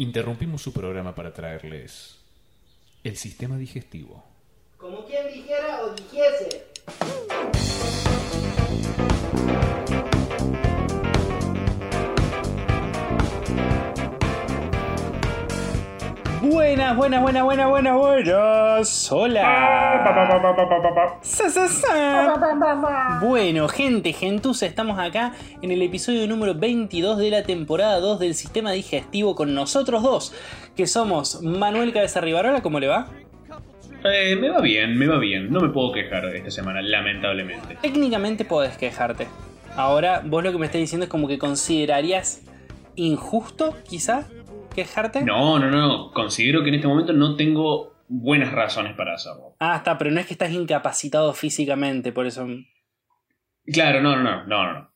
Interrumpimos su programa para traerles el sistema digestivo. Como quien dijera o dijese. Buenas, buenas, buenas, buenas, buenas, buenas. Hola. Sa, sa, sa. Bueno, gente, gentuza, estamos acá en el episodio número 22 de la temporada 2 del sistema digestivo con nosotros dos, que somos Manuel Cabeza Rivarola, ¿cómo le va? Eh, me va bien, me va bien. No me puedo quejar esta semana, lamentablemente. Técnicamente podés quejarte. Ahora, vos lo que me estás diciendo es como que considerarías injusto, quizá, quejarte. No, no, no. Considero que en este momento no tengo buenas razones para hacerlo. Ah, está, pero no es que estás incapacitado físicamente, por eso. Claro, no, no, no, no, no.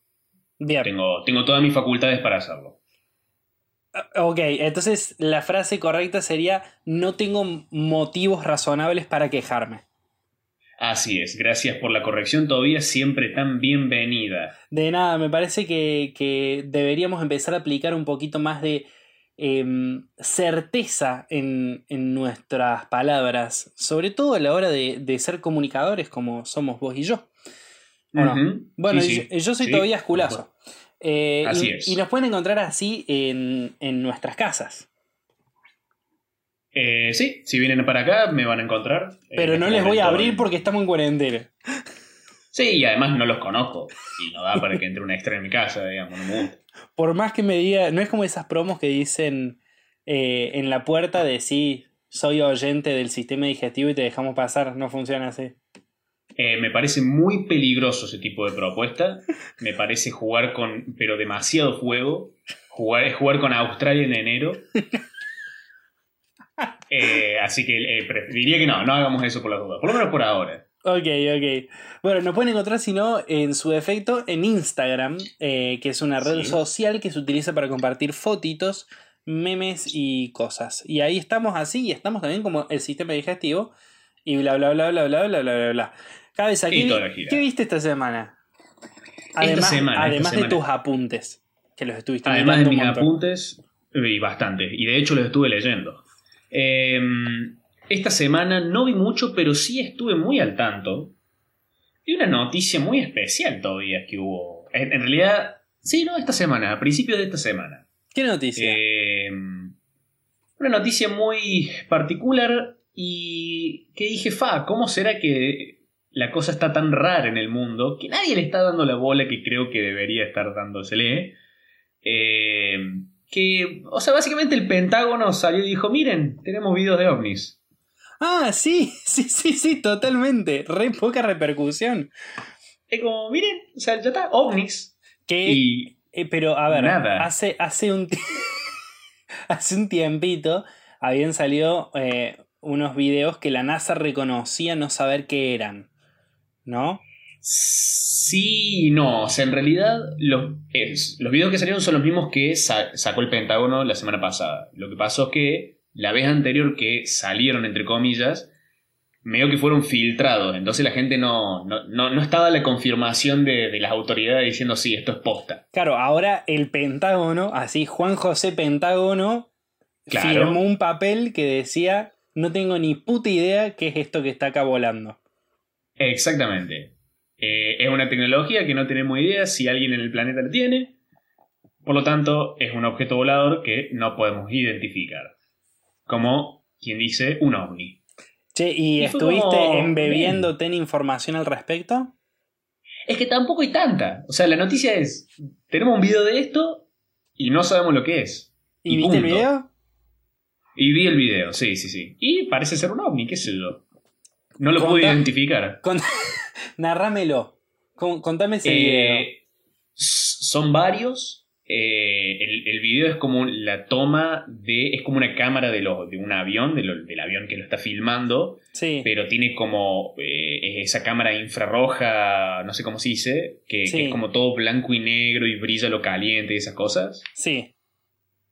Bien. Tengo, tengo todas mis facultades para hacerlo. Ok, entonces la frase correcta sería: No tengo motivos razonables para quejarme. Así es, gracias por la corrección todavía siempre tan bienvenida. De nada, me parece que, que deberíamos empezar a aplicar un poquito más de em, certeza en, en nuestras palabras, sobre todo a la hora de, de ser comunicadores como somos vos y yo. Bueno, sí, sí, yo, yo soy sí, todavía esculazo. Eh, Así y, es. y nos pueden encontrar así en, en nuestras casas. Eh, sí, si vienen para acá me van a encontrar. Eh, Pero no este les voy a abrir porque estamos en cuarentena. Sí, y además no los conozco. Y no da para que entre un extra en mi casa, digamos, no me gusta. Por más que me diga, no es como esas promos que dicen eh, en la puerta de sí, soy oyente del sistema digestivo y te dejamos pasar. No funciona así. Eh, me parece muy peligroso ese tipo de propuesta. Me parece jugar con, pero demasiado fuego. Jugar, es jugar con Australia en enero. Eh, así que eh, preferiría que no, no hagamos eso por las dudas. Por lo menos por ahora. Ok, ok. Bueno, nos pueden encontrar, si no, en su defecto, en Instagram, eh, que es una red Sí. social que se utiliza para compartir fotitos, memes y cosas. Y ahí estamos así, y estamos también como el sistema digestivo, y bla, bla, bla, bla, bla, bla, bla, bla, bla. Cabeza, ¿qué, vi-. ¿qué viste esta semana? Además, semana, esta además de semana. tus apuntes, que los estuviste Además de mis montón. apuntes, y bastante. Y de hecho los estuve leyendo. Eh, esta semana no vi mucho, pero sí estuve muy al tanto de una noticia muy especial todavía que hubo. En, en realidad, sí, no, esta semana, a principios de esta semana. ¿Qué noticia? Eh, una noticia muy particular y que dije, fa, ¿cómo será que la cosa está tan rara en el mundo que nadie le está dando la bola que creo que debería estar dándosele? Eh, que, o sea, básicamente el Pentágono salió y dijo, miren, tenemos videos de ovnis. Ah, sí, sí, sí, sí, totalmente. Re poca repercusión. Es como, miren, o sea, ya está, ovnis. Que Y Eh, pero a ver, Nada. hace, hace, un hace un tiempito habían salido eh, unos videos que la NASA reconocía no saber qué eran. ¿No? Sí no. O sea, en realidad los, es- los videos que salieron son los mismos que sa- sacó el Pentágono la semana pasada. Lo que pasó es que la vez anterior que salieron, entre comillas, medio que fueron filtrados. Entonces la gente no, no, no, no estaba la confirmación de, de las autoridades diciendo sí, esto es posta. Claro, ahora el Pentágono, así Juan José Pentágono, Claro. firmó un papel que decía, no tengo ni puta idea qué es esto que está acá volando. Exactamente. Eh, es una tecnología que no tenemos idea si alguien en el planeta la tiene. Por lo tanto, es un objeto volador que no podemos identificar. Como quien dice un ovni. Che, ¿y, estuviste como, embebiéndote en información al respecto? Es que tampoco hay tanta. O sea, la noticia es, tenemos un video de esto y no sabemos lo que es. ¿Y, Y viste el video? Y vi el video, sí, sí, sí. Y parece ser un ovni, qué sé yo. No lo pude identificar. Cont- Narrámelo. Con- Contame ese video. Eh, s- son varios. Eh, el, el video es como la toma de. Es como una cámara de, lo- de un avión, de lo- del avión que lo está filmando. Sí. Pero tiene como eh, esa cámara infrarroja, no sé cómo se dice, que, Sí. que es como todo blanco y negro y brilla lo caliente y esas cosas. Sí.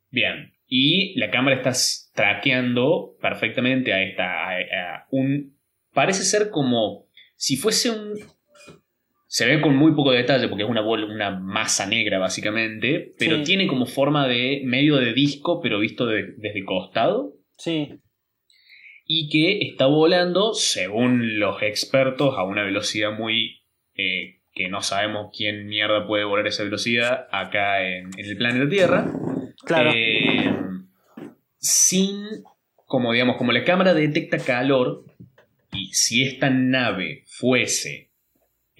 Bien. Y la cámara está traqueando perfectamente a esta. a- a un. Parece ser como. Si fuese un. Se ve con muy poco detalle porque es una, una masa negra básicamente, pero Sí. tiene como forma de medio de disco, pero visto de- desde costado. Sí. y que está volando, según los expertos, a una velocidad muy... eh, que no sabemos quién mierda puede volar esa velocidad acá en, en el planeta Tierra. Claro. Eh, sin, como digamos, como la cámara detecta calor, y si esta nave fuese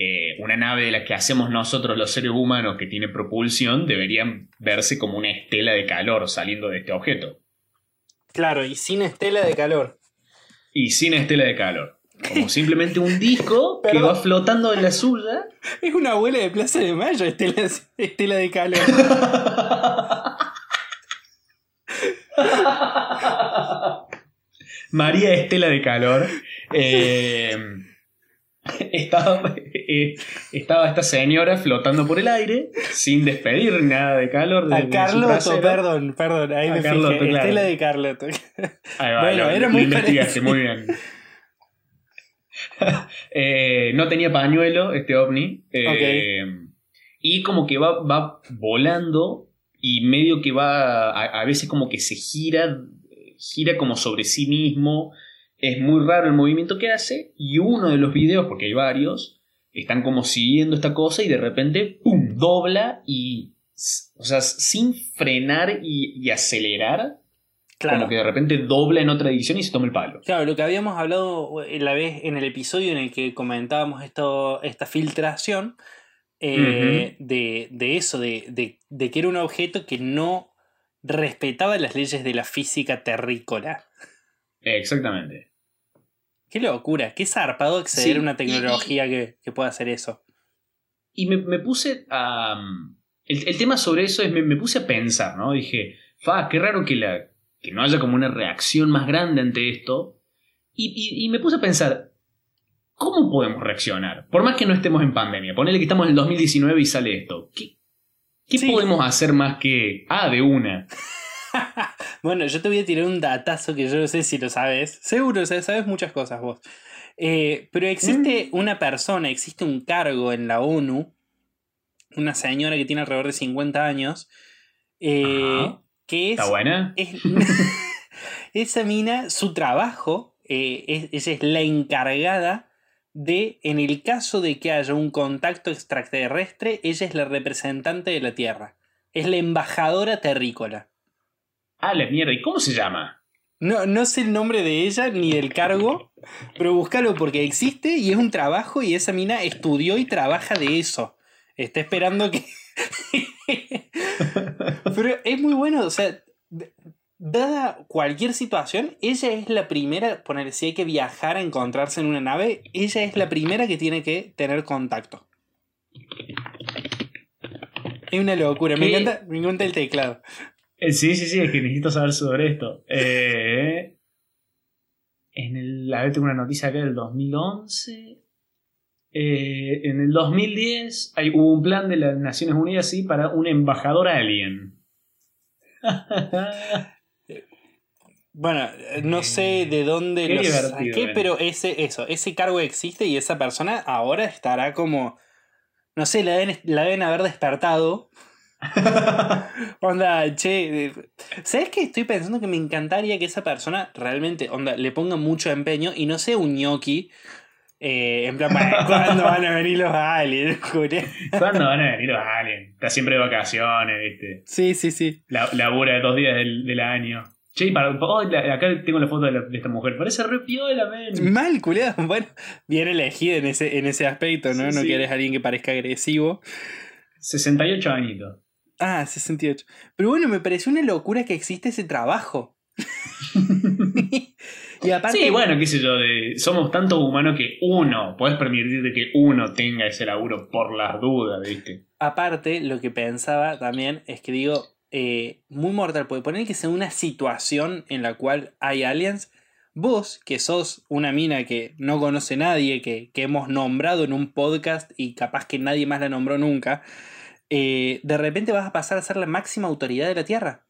eh, una nave de la que hacemos nosotros los seres humanos que tiene propulsión, deberían verse como una estela de calor saliendo de este objeto. Claro, y sin estela de calor. y sin estela de calor. Como simplemente un disco que va flotando en la suya. Es una abuela de Plaza de Mayo, estela, estela de calor. María Estela de calor. Eh, estaba, eh, estaba esta señora flotando por el aire sin despedir nada de calor. de- A Carloto, perdón, perdón, ahí A me Carloto, fijé. claro. Estela de Carloto. Ahí va, Bueno, lo- era lo muy investigaste, muy bien. Eh, no tenía pañuelo este ovni. eh, Y como que va, va volando y medio que va, a, a veces como que se gira, gira como sobre sí mismo. Es muy raro el movimiento que hace. Y uno de los videos, porque hay varios, están como siguiendo esta cosa y de repente, ¡pum!, dobla y... O sea, sin frenar y, y acelerar, Claro. como que de repente dobla en otra dirección y se toma el palo. Claro, lo que habíamos hablado eh, la vez en el episodio en el que comentábamos esto, esta filtración eh, de, de eso, de, de- de que era un objeto que no respetaba las leyes de la física terrícola. Exactamente. Qué locura, qué zarpado acceder Sí, a una y- tecnología que, que pueda hacer eso. Y me, me puse a... El, el tema sobre eso es, me, me puse a pensar, ¿no? Dije, fa, qué raro que, la, que no haya como una reacción más grande ante esto. Y, y- y me puse a pensar, ¿cómo podemos reaccionar? Por más que no estemos en pandemia, ponele que estamos en el 2019 y sale esto. ¿Qué, qué Sí. podemos hacer más que... Ah, de una. Bueno, yo te voy a tirar un datazo que yo no sé si lo sabes. Seguro, sabes, muchas cosas vos. Eh, pero existe Mm. una persona, existe un cargo en la ONU, una señora que tiene alrededor de 50 años, eh, que es, ¿Está buena? es- esa mina, su trabajo, eh, es- ella es la encargada de, en el caso de que haya un contacto extraterrestre, ella es la representante de la Tierra. Es la embajadora terrícola. Ah, la mierda. ¿Y cómo se llama? No, no sé el nombre de ella ni del cargo, pero búscalo porque existe y es un trabajo y esa mina estudió y trabaja de eso. Está esperando que... pero es muy bueno, o sea, dada cualquier situación, ella es la primera, poner si hay que viajar a encontrarse en una nave, ella es la primera que tiene que tener contacto. Es una locura, me encanta, me encanta el teclado. Eh, Sí, sí, sí, es que necesito saber sobre esto. Eh, en el, a ver, tengo una noticia acá del 2011. Eh, en el 2010 hay, hubo un plan de las Naciones Unidas sí, para un embajador alien. Bueno, eh, no sé de dónde Qué lo saqué, eh. pero ese, eso, ese cargo existe y esa persona ahora estará como. No sé, la deben, la deben haber despertado. Onda, che. eh, ¿Sabes qué? Estoy pensando que me encantaría que esa persona realmente, onda, le ponga mucho empeño y no sea un ñoqui. eh, en plan, "Bueno, ¿cuándo van a venir los aliens? Julián?". ¿Cuándo van a venir los aliens? Está siempre de vacaciones, ¿viste? Sí, sí, sí. La, labura de dos días del, del año. Che, y para, oh, la- acá tengo la foto de, la- de esta mujer. Parece re piola, men. Mal, culiado. Bueno, bien elegido en ese, en ese aspecto, ¿no? Sí, no sí. quieres a alguien que parezca agresivo. 68 añitos. Ah, 68. Pero bueno, me pareció una locura que existe ese trabajo. y aparte, Sí, bueno, qué sé yo, de- somos tantos humanos que uno, podés permitirte que uno tenga ese laburo por las dudas, ¿viste? aparte, lo que pensaba también es que digo, eh, muy mortal, puede poner que sea una situación en la cual hay aliens. Vos, que sos una mina que no conoce nadie, que, que hemos nombrado en un podcast y capaz que nadie más la nombró nunca, eh, de repente vas a pasar a ser la máxima autoridad de la Tierra.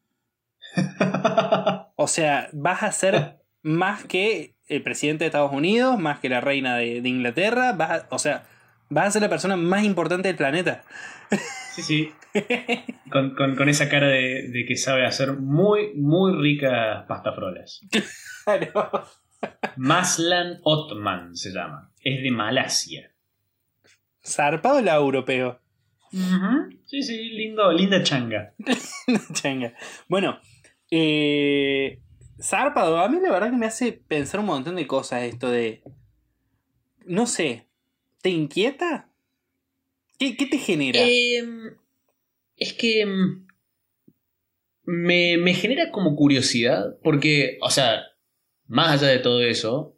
O sea, vas a ser más que el presidente de Estados Unidos, más que la reina de, de Inglaterra, vas a- o sea, Vas a ser la persona más importante del planeta. Sí, sí. Con, con- con esa cara de, de que sabe hacer muy, muy ricas pastafrolas. Claro. Maslan Otman se llama. Es de Malasia. Zarpado la europeo. Sí, sí, lindo, linda changa. Changa. Bueno, eh, Zarpado, a mí la verdad que me hace pensar un montón de cosas esto de... No sé, ¿te inquieta? ¿Qué, qué te genera? Em, es que em, me, me genera como curiosidad, porque, o sea, más allá de todo eso,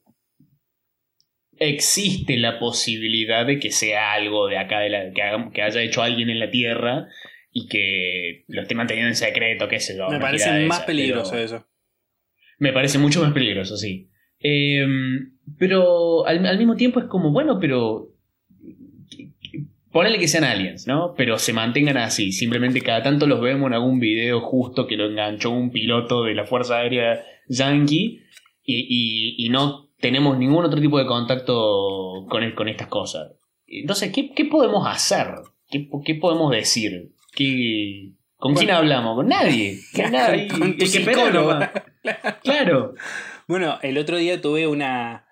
existe la posibilidad de que sea algo de acá, de la, que, haga- que haya hecho alguien en la Tierra y que lo esté manteniendo en secreto, qué sé yo. me parece más peligroso pero- eso. Me parece mucho más peligroso, sí. Em, pero al, al mismo tiempo es como, bueno, pero. Ponele que sean aliens, ¿no? Pero se mantengan así. Simplemente cada tanto los vemos en algún video justo que lo enganchó un piloto de la Fuerza Aérea Yankee y, y- y no tenemos ningún otro tipo de contacto con, el- con estas cosas. Entonces, ¿qué, qué podemos hacer? ¿Qué, qué podemos decir? ¿Qué- ¿Con quién hablamos? Con nadie. Con nadie. Con tu psicólogo. Claro. Bueno, el otro día tuve una,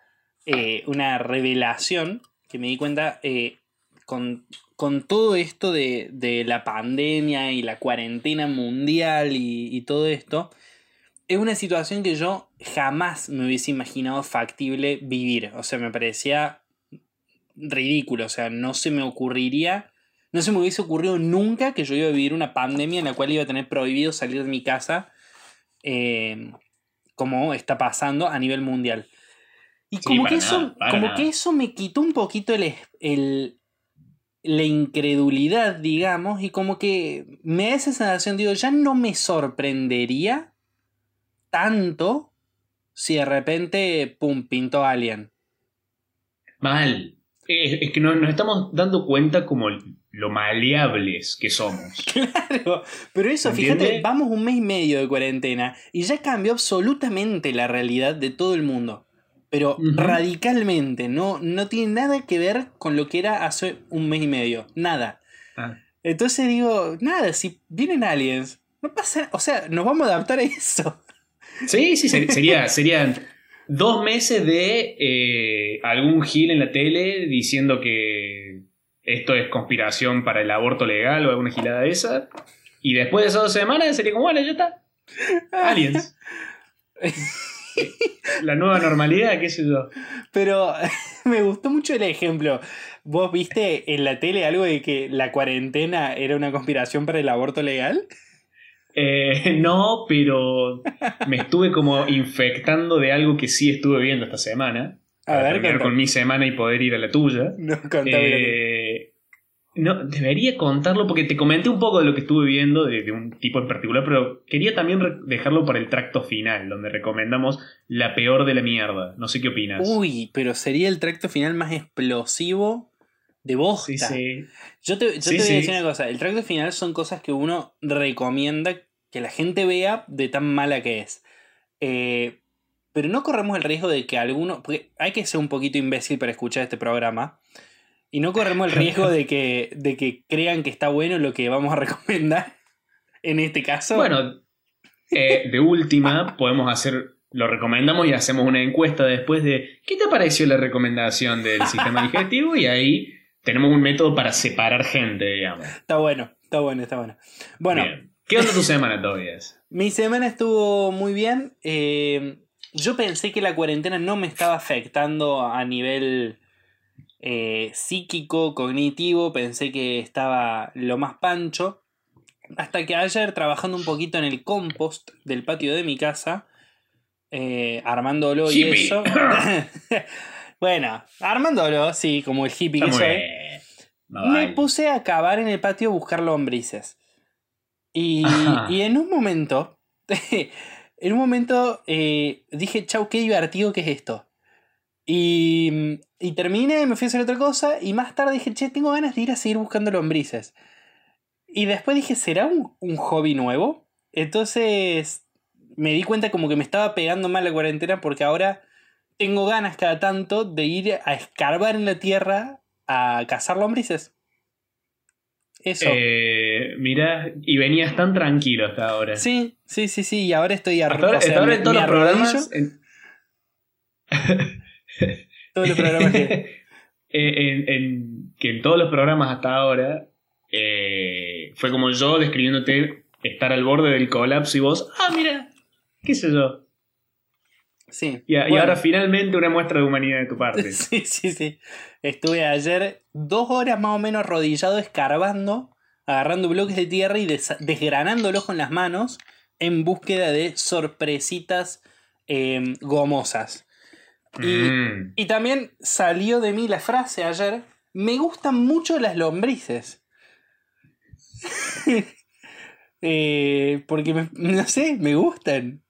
eh, una revelación que me di cuenta eh, con, con todo esto de, de la pandemia y la cuarentena mundial y, y todo esto. Es una situación que yo jamás me hubiese imaginado factible vivir. O sea, me parecía ridículo. O sea, no se me ocurriría. No se me hubiese ocurrido nunca que yo iba a vivir una pandemia en la cual iba a tener prohibido salir de mi casa. eh, como está pasando a nivel mundial. Y Sí, como, que, eso, nada, como nada. que eso me quitó un poquito el, el- la incredulidad, digamos, y como que me da esa sensación, digo, ya no me sorprendería tanto si de repente, pum, pintó Alien. Mal. Es, es que no- nos estamos dando cuenta como lo maleables que somos. Claro, pero eso, fíjate, vamos un mes y medio de cuarentena y ya cambió absolutamente la realidad de todo el mundo. Pero radicalmente, no, no tiene nada que ver con lo que era hace un mes y medio. Nada. Ah. Entonces digo, nada, si vienen aliens, no pasa O sea, nos vamos a adaptar a eso. Sí, sí, ser- sería, serían dos meses de eh, algún gil en la tele diciendo que esto es conspiración para el aborto legal o alguna gilada de esa. Y después de esas dos semanas sería como, bueno, ya está. Aliens. La nueva normalidad, qué sé yo. Pero me gustó mucho el ejemplo. ¿Vos viste en la tele algo de que la cuarentena era una conspiración para el aborto legal? Eh, no, pero me estuve como infectando de algo que sí estuve viendo esta semana. A para ver, terminar con mi semana y poder ir a la tuya. No. Eh, no, debería contarlo porque te comenté un poco de lo que estuve viendo de, de un tipo en particular, pero quería también dejarlo para el tracto final, donde recomendamos la peor de la mierda. No sé qué opinas. Uy, pero sería el tracto final más explosivo de bosta. sí, sí. Yo te, yo Sí, te voy sí. a decir una cosa. El tracto final son cosas que uno recomienda que la gente vea de tan mala que es. Eh, pero no corremos el riesgo de que alguno... Porque hay que ser un poquito imbécil para escuchar este programa. Y no corremos el riesgo de que, de que crean que está bueno lo que vamos a recomendar. En este caso. Bueno, eh, de última, podemos hacer, lo recomendamos y hacemos una encuesta después de ¿qué te pareció la recomendación del sistema digestivo? Y ahí tenemos un método para separar gente, digamos. Está bueno, está bueno, está bueno. Bueno, Bien. ¿Qué onda tu semana, Tobias? Mi semana estuvo muy bien. Eh, yo pensé que la cuarentena no me estaba afectando a nivel eh, psíquico, cognitivo. Pensé que estaba lo más pancho. Hasta que ayer, trabajando un poquito en el compost del patio de mi casa, eh, armándolo y eso. bueno, armándolo, sí, como el hippie Está que soy. No, Me vale. puse a cavar en el patio a buscar lombrices. Y, y en un momento, en un momento eh, dije, chau, qué divertido que es esto. Y, y terminé, me fui a hacer otra cosa y más tarde dije, che, tengo ganas de ir a seguir buscando lombrices. Y después dije, ¿será un, un hobby nuevo? Entonces me di cuenta como que me estaba pegando mal la cuarentena porque ahora tengo ganas cada tanto de ir a escarbar en la tierra, a cazar lombrices. Eso. Eh, mira, y venías tan tranquilo hasta ahora. Sí, sí, sí, sí. Y ahora estoy Hasta ahora, o sea, hasta ahora en todos los programas. en- todos los programas que- en, en- que en todos los programas hasta ahora eh, fue como yo describiéndote estar al borde del colapso y vos, ah, mira, qué sé yo. Sí. Y, y ahora finalmente una muestra de humanidad de tu parte. Sí, sí, sí. Estuve ayer dos horas más o menos arrodillado escarbando, agarrando bloques de tierra y des- desgranándolos con las manos en búsqueda de sorpresitas eh, gomosas. Y, Mm. y también salió de mí la frase ayer, me gustan mucho las lombrices. Eh, porque, me- no sé, me gustan.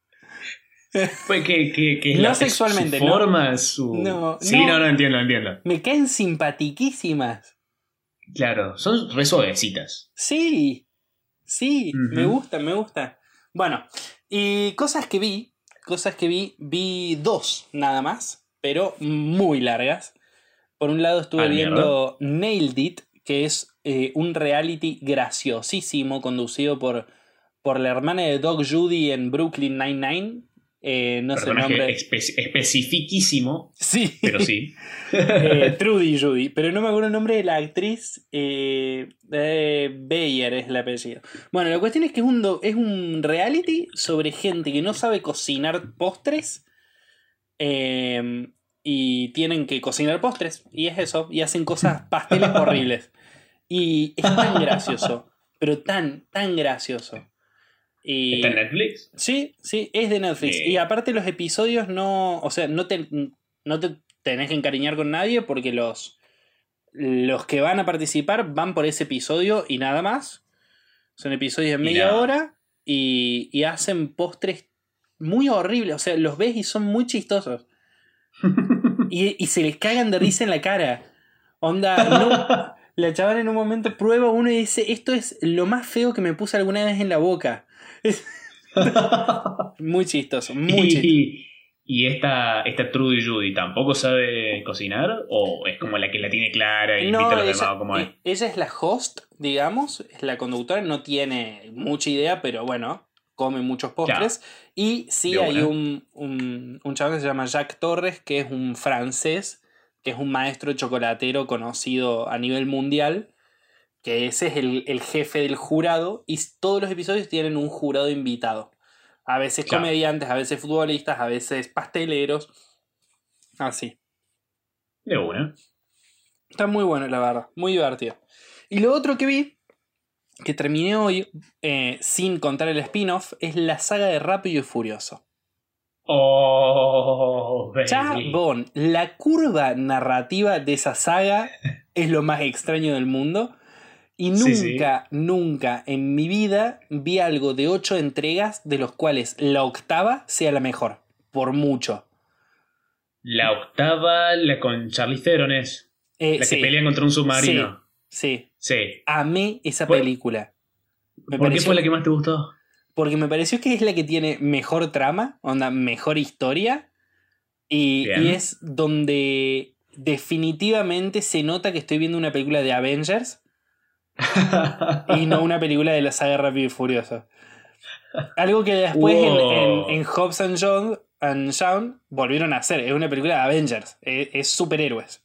Fue que, que, que No la- sexualmente, su no. su... No, sí, no. no, no entiendo, entiendo. Me caen simpatiquísimas. Claro, son re suavecitas. Sí, sí, me gusta, me gusta. Bueno, y cosas que vi, cosas que vi, vi dos nada más, pero muy largas. Por un lado estuve Ah, viendo Nailed It, que es eh, un reality graciosísimo conducido por, por la hermana de Doc Judy en Brooklyn Nine-Nine. Eh, no sé el nombre. espe- especifiquísimo, Sí. pero sí. Eh, Trudy Judy, pero no me acuerdo el nombre de la actriz. Eh, Bayer es el apellido. Bueno, la cuestión es que es un, do- es un reality sobre gente que no sabe cocinar postres. eh, y tienen que cocinar postres. Y es eso. Y hacen cosas, pasteles horribles. Y es tan gracioso. Pero tan, tan gracioso. Y... ¿Está en Netflix? Sí, sí, es de Netflix. Y aparte los episodios no, o sea, no te, no te tenés que encariñar con nadie porque los, los que van a participar van por ese episodio y nada más. Son episodios de media nada. hora y, y hacen postres muy horribles. O sea, los ves y son muy chistosos. Y, y se les cagan de risa en la cara. Onda, no, la chavala en un momento prueba uno y dice, esto es lo más feo que me puse alguna vez en la boca. Muy chistoso, muy chistoso. y, y esta, esta Trudy Judy tampoco sabe cocinar o es como la que la tiene clara y No, invita a los ella, demás como es. e- ella es la host, digamos, es la conductora, no tiene mucha idea, pero bueno, come muchos postres. Y sí hay un, un, un chaval que se llama Jacques Torres, que es un francés, que es un maestro chocolatero conocido a nivel mundial, que ese es el, el jefe del jurado, y todos los episodios tienen un jurado invitado. A veces Claro. comediantes, a veces futbolistas, a veces pasteleros. Así. De una. Está muy bueno, la verdad. Muy divertido. Y lo otro que vi, que terminé hoy, eh, sin contar el spin-off, es la saga de Rápido y Furioso. Oh, baby. Chabón, la curva narrativa de esa saga es lo más extraño del mundo. Y Sí, sí. nunca, nunca en mi vida vi algo de ocho entregas de los cuales la octava sea la mejor. Por mucho. La octava, la con Charlize Theron es. Eh, La sí, que pelean contra un submarino. sí. Sí. Amé esa película. Me ¿Por qué fue la que más te gustó? Porque me pareció que es la que tiene mejor trama, onda, mejor historia. Y, y es donde definitivamente se nota que estoy viendo una película de Avengers y no una película de la saga Rápido y Furioso. Algo que después en- Wow. en, en Hobbs and Shaw volvieron a hacer. Es una película de Avengers. Es, es superhéroes.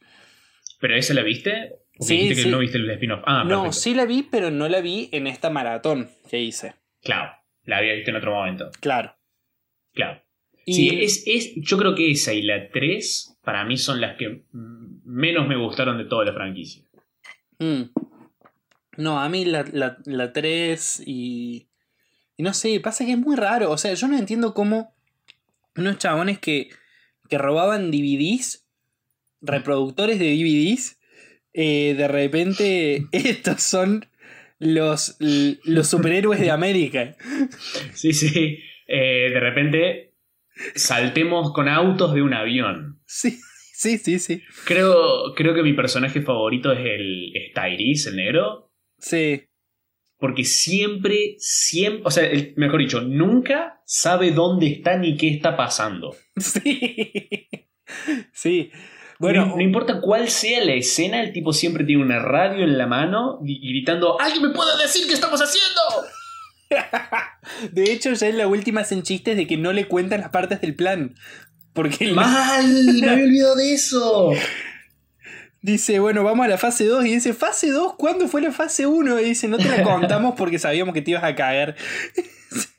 ¿Pero esa la viste? ¿O Sí, dijiste que sí. no viste el spin-off? Ah, no, perfecto. sí la vi, pero no la vi en esta maratón que hice. Claro, la había visto en otro momento. Claro. Claro. Y- Sí, es, es, yo creo que esa y la 3 para mí son las que menos me gustaron de toda la franquicia. Mm. No, a mí la, la, la 3 y, y no sé, pasa que es muy raro. O sea, yo no entiendo cómo unos chabones que, que robaban DVDs, reproductores de DVDs, eh, de repente estos son los, los superhéroes de América. Sí, sí. Eh, de repente saltemos con autos de un avión. Sí, sí, sí, sí. Creo, creo que mi personaje favorito es el es Tyrese, el negro. Sí, Porque siempre, siempre, o sea, el- mejor dicho, nunca sabe dónde está ni qué está pasando. sí. Sí. Bueno, no, no importa cuál sea la escena, el tipo siempre tiene una radio en la mano y gritando: ¡Alguien me puede decir qué estamos haciendo! de hecho, ya en la última hacen chistes de que no le cuentan las partes del plan. Porque ¡Mal! ¡Me había olvidado de eso! dice, bueno, vamos a la fase 2. Y dice, ¿fase 2? ¿Cuándo fue la fase 1? Y dice, no te la contamos porque sabíamos que te ibas a cagar.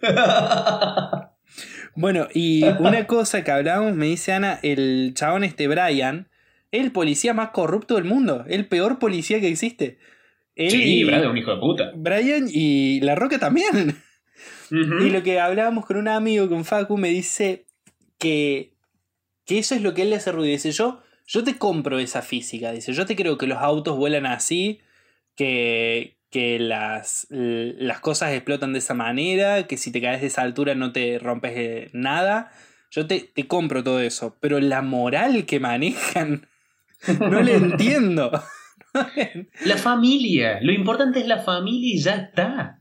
Bueno, y una cosa que hablábamos, me dice Ana, el chabón este Brian, el policía más corrupto del mundo, el peor policía que existe. Él sí, y- Brad es un hijo de puta. Brian y La Roca también. Y lo que hablábamos con un amigo, con Facu, me dice que, que eso es lo que él le hace ruido. Dice, yo, yo te compro esa física. Dice, yo te creo que los autos vuelan así, que, que las, las cosas explotan de esa manera, que si te caes de esa altura no te rompes eh, nada. Yo te, te compro todo eso. Pero la moral que manejan, no le entiendo. La familia. Lo importante es la familia y ya está.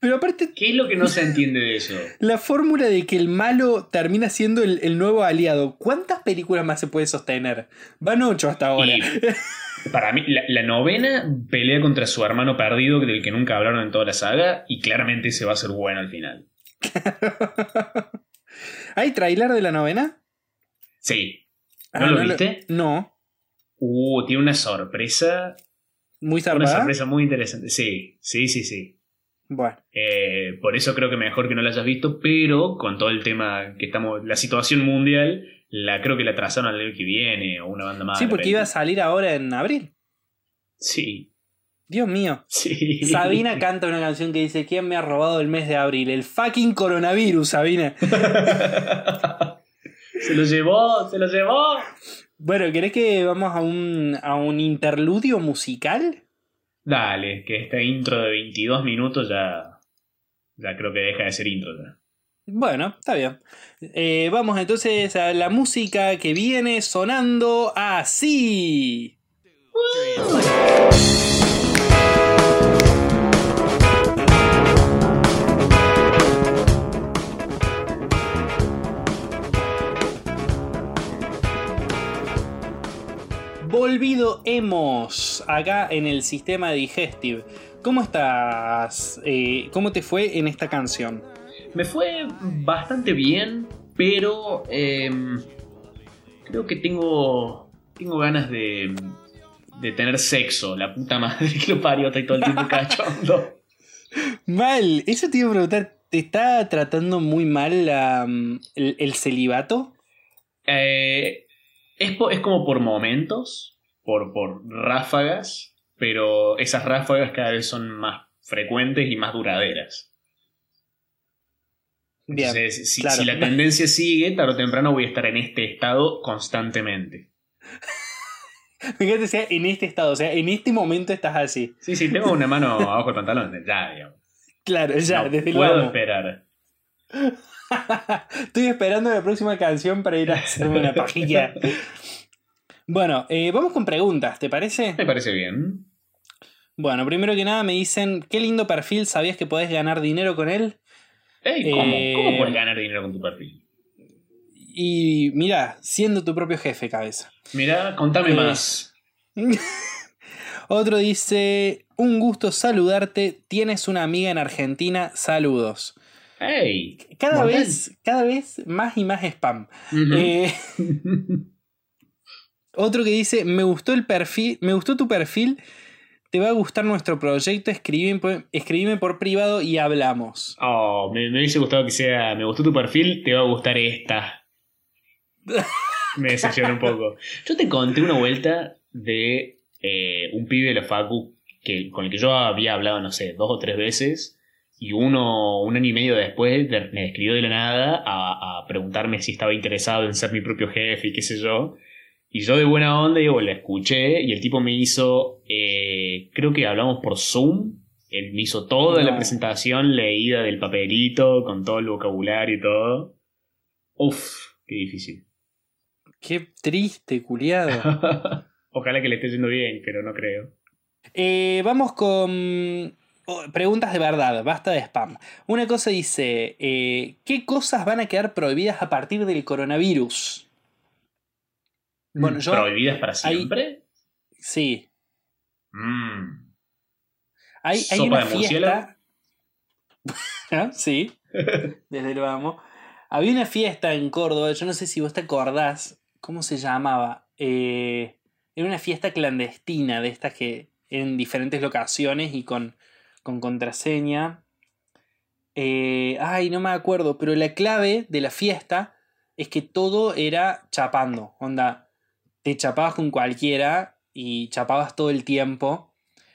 Pero aparte, ¿Qué es lo que no se entiende de eso? La fórmula de que el malo termina siendo el, el nuevo aliado. ¿Cuántas películas más se puede sostener? Van ocho hasta ahora. Y para mí, la, la novena pelea contra su hermano perdido, del que nunca hablaron en toda la saga, y claramente ese va a ser bueno al final. ¿Hay tráiler de la novena? Sí. ¿No Ah, lo viste? No. Uh, tiene una sorpresa. Muy Una zarpada. sorpresa muy interesante. Sí, sí, sí, sí. Bueno. Eh, por eso creo que mejor que no la hayas visto, pero con todo el tema que estamos, la situación mundial, la creo que la trazaron al año que viene o una banda más. sí, porque iba a salir ahora en abril. Sí, Dios mío. sí. Sabina canta una canción que dice: ¿Quién me ha robado el mes de abril? El fucking coronavirus, Sabina. se lo llevó, se lo llevó. Bueno, ¿querés que vamos a un, a un interludio musical? Dale, que esta intro de 22 minutos ya, ya creo que deja de ser intro. ya. Bueno, está bien. Eh, vamos entonces a la música que viene sonando así. Volvido hemos acá en el sistema digestive. ¿Cómo estás? Eh, ¿Cómo te fue en esta canción? Me fue bastante bien, pero em, creo que tengo, tengo ganas de, de tener sexo. La puta madre que lo parió, estoy todo el tiempo cachondo. Mal, eso te iba a preguntar, ¿te está tratando muy mal la, mm, el, el celibato? Eh, es, es como por momentos, por, por ráfagas, pero esas ráfagas cada vez son más frecuentes y más duraderas. Bien, Entonces, si, claro. si la tendencia sigue, tarde o temprano voy a estar en este estado constantemente. Fíjate, sea, en este estado, o sea, en este momento estás así. Sí, sí, tengo una mano abajo del pantalón, ya, digamos. Claro, ya, No desde puedo luego. esperar. Estoy esperando la próxima canción para ir a hacerme una pajilla. Bueno, eh, vamos con preguntas, ¿te parece? Me parece bien. Bueno, primero que nada me dicen, qué lindo perfil, ¿sabías que podés ganar dinero con él? Ey, ¿cómo? Eh, ¿Cómo puedes ganar dinero con tu perfil? Y mira, siendo tu propio jefe, cabeza. Mira, contame Eh, más. Otro dice, un gusto saludarte, tienes una amiga en Argentina, saludos. ¡Ey! Cada vez, cada vez más y más spam. Eh, otro que dice, me gustó el perfil, me gustó tu perfil, te va a gustar nuestro proyecto, escribime, por- escribime por privado y hablamos. Oh, me, me hubiese gustado que sea. Me gustó tu perfil, te va a gustar esta. Me decepciona un poco. Yo te conté una vuelta de eh, un pibe de la Facu que, con el que yo había hablado, no sé, dos o tres veces. Y uno, un año y medio después, de- me escribió de la nada a, a preguntarme si estaba interesado en ser mi propio jefe y qué sé yo. Y yo de buena onda, digo, la escuché y el tipo me hizo, eh, creo que hablamos por Zoom. Él me hizo toda la presentación leída del papelito, con todo el vocabulario y todo. Uf, qué difícil. Qué triste, culiado. Ojalá que le esté yendo bien, pero no creo. Eh, vamos con preguntas de verdad, basta de spam. Una cosa dice, eh, ¿qué cosas van a quedar prohibidas a partir del coronavirus? Bueno, yo. ¿Prohibidas para hay- siempre? Sí. Mm. Hay, hay ¿Sopa una fiesta. ¿Ah? Sí, desde el vamos. Había una fiesta en Córdoba, yo no sé si vos te acordás, ¿cómo se llamaba? Eh, era una fiesta clandestina de estas que en diferentes locaciones y con, con contraseña. Eh, ay, no me acuerdo, pero la clave de la fiesta es que todo era chapando. Onda, te chapabas con cualquiera y chapabas todo el tiempo.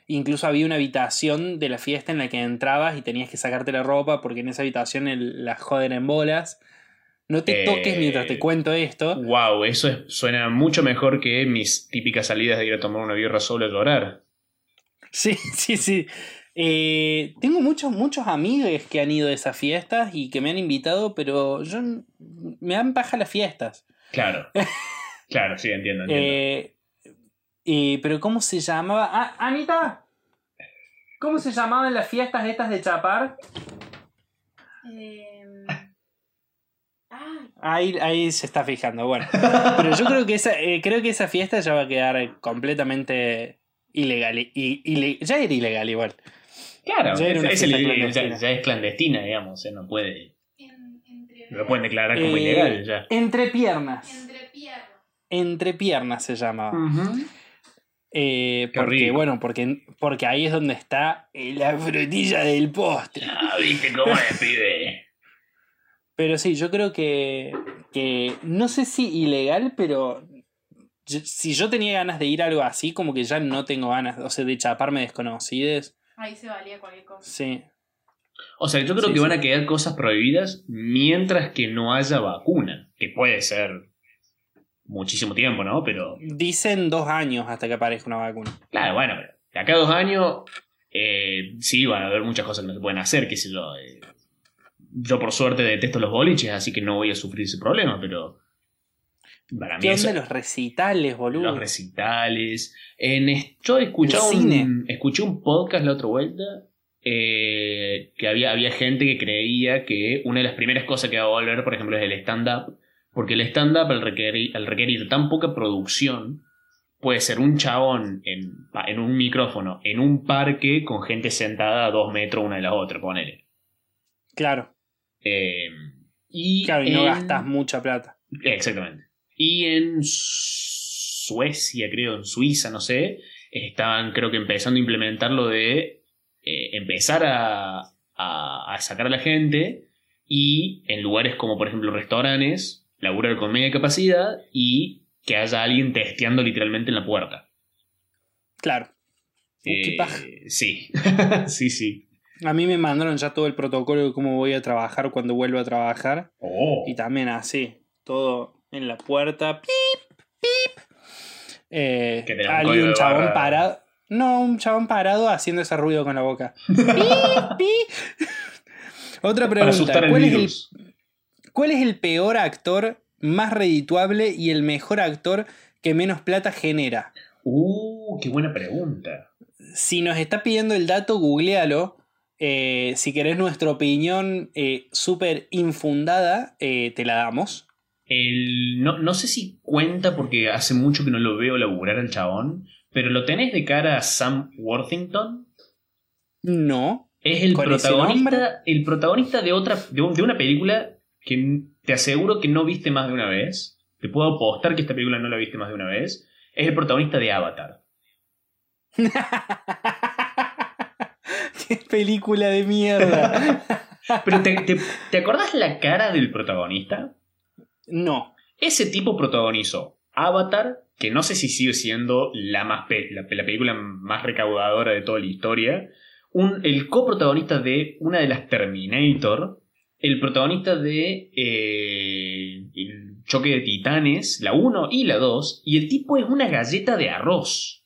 Incluso había una habitación de la fiesta en la que entrabas y tenías que sacarte la ropa porque en esa habitación el- las joden en bolas. No te Eh, toques mientras te cuento esto. Wow, eso es- suena mucho mejor que mis típicas salidas de ir a tomar una birra solo a llorar. Sí, sí, sí. Eh, tengo muchos, muchos amigos que han ido a esas fiestas y que me han invitado, pero yo me dan paja las fiestas. Claro. Claro, sí, entiendo, entiendo. Eh, eh, pero ¿cómo se llamaba? Ah, Anita, ¿cómo se llamaban las fiestas estas de chapar? Em, Ahí, ahí se está fijando, bueno. Pero yo creo que esa, eh, creo que esa fiesta ya va a quedar completamente ilegal. y- ya era ilegal igual. Claro, ya era es, una es fiesta el- clandestina. ya, ya es clandestina, digamos, eh, no puede. en- entre No lo pueden declarar como Eh, ilegal ya. Entre piernas. Entre piernas. Entre piernas se llamaba. Eh, porque, rico. bueno, porque, porque ahí es donde está la frutilla del postre. Ah, viste cómo es, pibe. Pero sí, yo creo que, que no sé si ilegal, pero yo- si yo tenía ganas de ir a algo así, como que ya no tengo ganas, o sea, de chaparme desconocidos. Ahí se valía cualquier cosa. Sí. O sea, yo creo Sí, que sí. van a quedar cosas prohibidas mientras que no haya vacuna. Que puede ser muchísimo tiempo, ¿no? Pero, Dicen dos años hasta que aparezca una vacuna. claro, bueno, pero de acá a dos años, eh, sí, van a haber muchas cosas que no se pueden hacer, qué sé yo. eh. yo, por suerte, detesto los boliches, así que no voy a sufrir ese problema, pero. Para mí ¿Qué onda los recitales, boludo? los recitales. En, yo escuché un, cine. escuché un podcast la otra vuelta eh, que había, había gente que creía que una de las primeras cosas que va a volver, por ejemplo, es el stand-up. Porque el stand-up, al requerir, al requerir tan poca producción, puede ser un chabón en, en un micrófono, en un parque, con gente sentada a dos metros una de la otra, ponele. Claro, Eh, y claro, y no en- gastas mucha plata. Exactamente. Y en Suecia, creo, en Suiza, no sé, estaban creo que empezando a implementar lo de eh, empezar a, a- a sacar a la gente y en lugares como por ejemplo restaurantes, laburar con media capacidad y que haya alguien testeando literalmente en la puerta. Claro. Eh, sí, sí, sí. A mí me mandaron ya todo el protocolo de cómo voy a trabajar cuando vuelva a trabajar. Oh. Y también así, todo en la puerta. Pip, pip. Eh, un chabón parado. No, un chabón parado haciendo ese ruido con la boca. Pip, pip. Otra pregunta. al ¿Cuál es, el, virus. ¿Cuál es el peor actor más redituable y el mejor actor que menos plata genera? Uh, qué buena pregunta. Si nos está pidiendo el dato, googlealo. Eh, si querés nuestra opinión eh, súper infundada, eh, te la damos. El, no, no sé si cuenta porque hace mucho que no lo veo laburar al chabón, pero lo tenés de cara a Sam Worthington. No. Es el protagonista, el protagonista de otra, de, un- de una película que te aseguro que no viste más de una vez. Te puedo apostar que esta película no la viste más de una vez. Es el protagonista de Avatar. Qué película de mierda. Pero ¿te, te, te acordás la cara del protagonista? No. Ese tipo protagonizó Avatar, que no sé si sigue siendo la, más pe- la, la película más recaudadora de toda la historia. Un, el coprotagonista de una de las Terminator. El protagonista de eh, El choque de titanes, la 1 y la 2. Y el tipo es una galleta de arroz.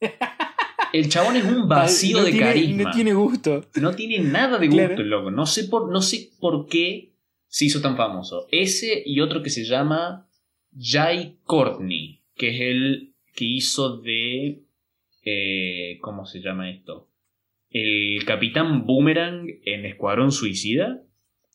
El chabón es un vacío No de tiene- carisma. No tiene gusto. No tiene nada de gusto Claro. el loco. No sé, por, no sé por qué se hizo tan famoso. Ese y otro que se llama Jai Courtney, que es el que hizo de... eh, ¿Cómo se llama esto? El Capitán Boomerang en Escuadrón Suicida.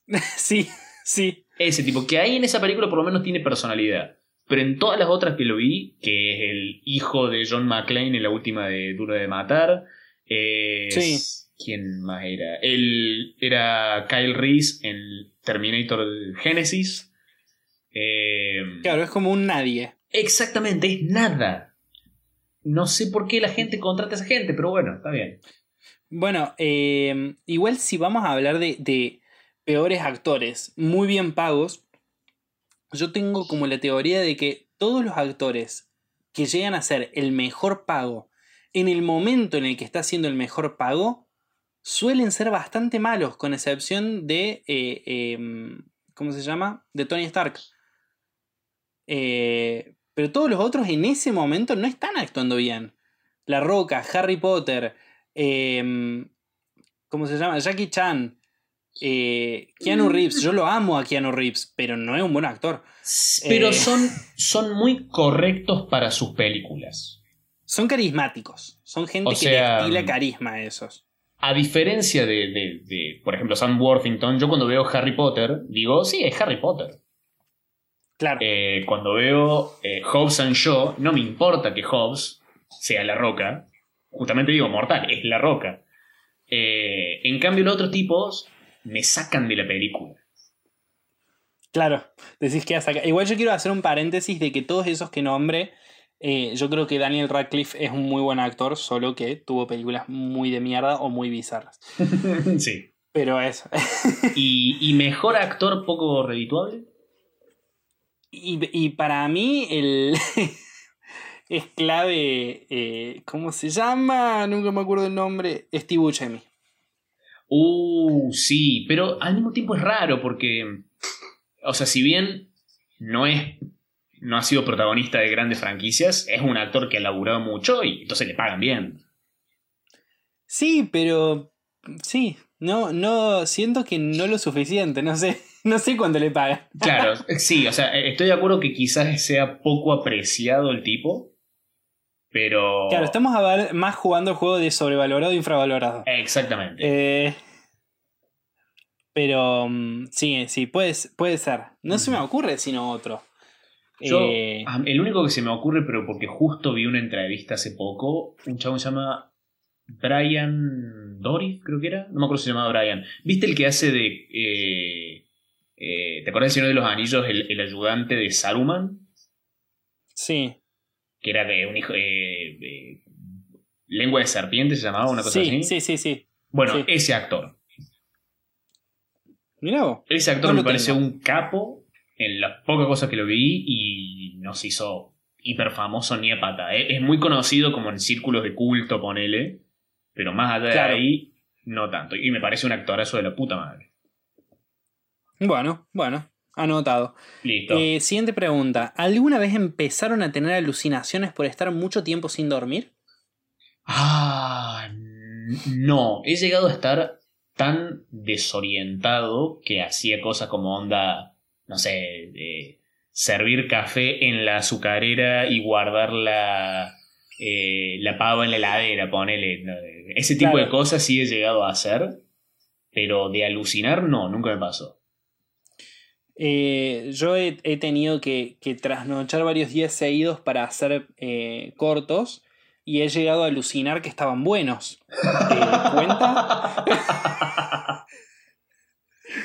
Sí, sí. Ese tipo, que ahí en esa película por lo menos tiene personalidad. pero en todas las otras que lo vi, que es el hijo de John McClane en la última de Duro de Matar, es- Sí. ¿Quién más era? Él era Kyle Reese en Terminator Genesis. Eh, Claro, es como un nadie. Exactamente, es nada. No sé por qué la gente contrata a esa gente, pero bueno, está bien. Bueno, eh, igual si vamos a hablar de, de peores actores muy bien pagos, yo tengo como la teoría de que todos los actores que llegan a ser el mejor pago en el momento en el que está siendo el mejor pago, suelen ser bastante malos, con excepción de... eh, em, ¿Cómo se llama? De Tony Stark. Eh, pero todos los otros en ese momento no están actuando bien. La Roca, Harry Potter, em, ¿cómo se llama? Jackie Chan, eh, Keanu Reeves. Yo lo amo a Keanu Reeves, pero no es un buen actor. Pero son, son muy correctos para sus películas. Son carismáticos. Son gente O que sea, destila mm, carisma a esos. A diferencia de, de- de, por ejemplo, Sam Worthington, yo cuando veo Harry Potter, digo, sí, es Harry Potter. Claro. Eh, cuando veo eh, Hobbs and Shaw, no me importa que Hobbs sea la roca. Justamente digo, mortal, es la roca. Eh, en cambio, los otros tipos me sacan de la película. Claro, decís que hasta acá. Igual yo quiero hacer un paréntesis de que todos esos que nombre, eh, yo creo que Daniel Radcliffe es un muy buen actor, solo que tuvo películas muy de mierda o muy bizarras. sí. Pero eso. ¿Y, y mejor actor poco redituable? y, y para mí el es clave, eh, ¿cómo se llama? Nunca me acuerdo el nombre. Steve Buscemi. Uh, sí, pero al mismo tiempo es raro porque, o sea, si bien no es, no ha sido protagonista de grandes franquicias, es un actor que ha laburado mucho y entonces le pagan bien. Sí, pero sí, no, no, siento que no lo suficiente, no sé, no sé cuánto le pagan. Claro, sí, o sea, estoy de acuerdo que quizás sea poco apreciado el tipo, pero... Claro, estamos a ver- más jugando el juego de sobrevalorado e infravalorado. Exactamente. Eh, pero mm, sí, sí, puede, puede ser. No se me ocurre sino otro. Yo, Eh, el único que se me ocurre, pero porque justo vi una entrevista hace poco, un chavo se llama Brian Dory, creo que era. No me acuerdo si se llamaba Brian. ¿Viste el que hace de. eh, eh, ¿Te acuerdas del Señor de los Anillos, el, el ayudante de Saruman? sí, Que era de un hijo. eh, de- lengua de serpiente se llamaba, una cosa sí, así. sí, sí, sí. Bueno, sí. ese actor. Mirá vos. Ese actor No me tengo. un capo en las pocas cosas que lo vi y nos hizo hiper famoso ni a pata. ¿eh? Es muy conocido como en círculos de culto, ponele, pero más allá Claro. de ahí, no tanto. Y me parece un actorazo de la puta madre. Bueno, bueno, anotado. Listo. Eh, siguiente pregunta. ¿Alguna vez empezaron a tener alucinaciones por estar mucho tiempo sin dormir? Ah, no. He llegado a estar tan desorientado que hacía cosas como onda, no sé, servir café en la azucarera y guardar la, eh, la pava en la heladera, ponele. Ese tipo Claro. de cosas sí he llegado a hacer, pero de alucinar no, nunca me pasó. Eh, yo he, he tenido que, que trasnochar varios días seguidos para hacer eh, cortos y he llegado a alucinar que estaban buenos. ¿Te cuenta?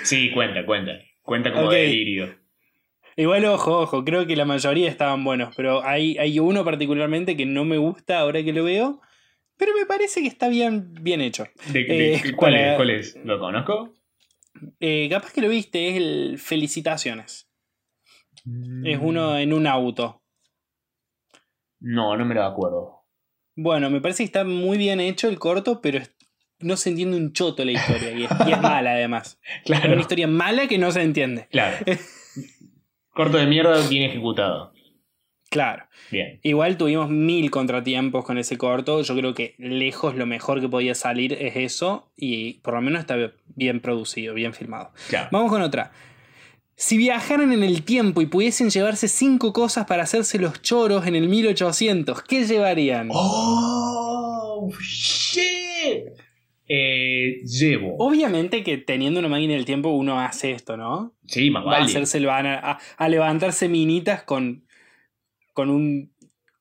Sí, cuenta, cuenta. Cuenta como Ok. delirio. Igual, ojo, ojo, creo que la mayoría estaban buenos, pero hay, hay uno particularmente que no me gusta ahora que lo veo, pero me parece que está bien, bien hecho. ¿De, de- Eh, ¿Cuál para- es? ¿Cuál es? ¿Lo conozco? Eh, capaz que lo viste, es el Felicitaciones. Es uno en un auto. No, no me lo acuerdo. Bueno, me parece que está muy bien hecho el corto, pero no se entiende un choto la historia y es, y es mala además. Es Claro. una historia mala que no se entiende. Claro. Corto de mierda, bien ejecutado. Claro. Bien. Igual tuvimos mil contratiempos con ese corto. Yo creo que lejos lo mejor que podía salir es eso. Y por lo menos está bien producido, bien filmado. Claro. Vamos con otra. Si viajaran en el tiempo y pudiesen llevarse cinco cosas para hacerse los choros en el 1800, ¿qué llevarían? ¡Oh! ¡Shit! Eh, llevo. Obviamente que teniendo una máquina del tiempo uno hace esto, ¿no? Sí, más Va a, vale. hacerse el- van a, a- a levantarse minitas con, con un,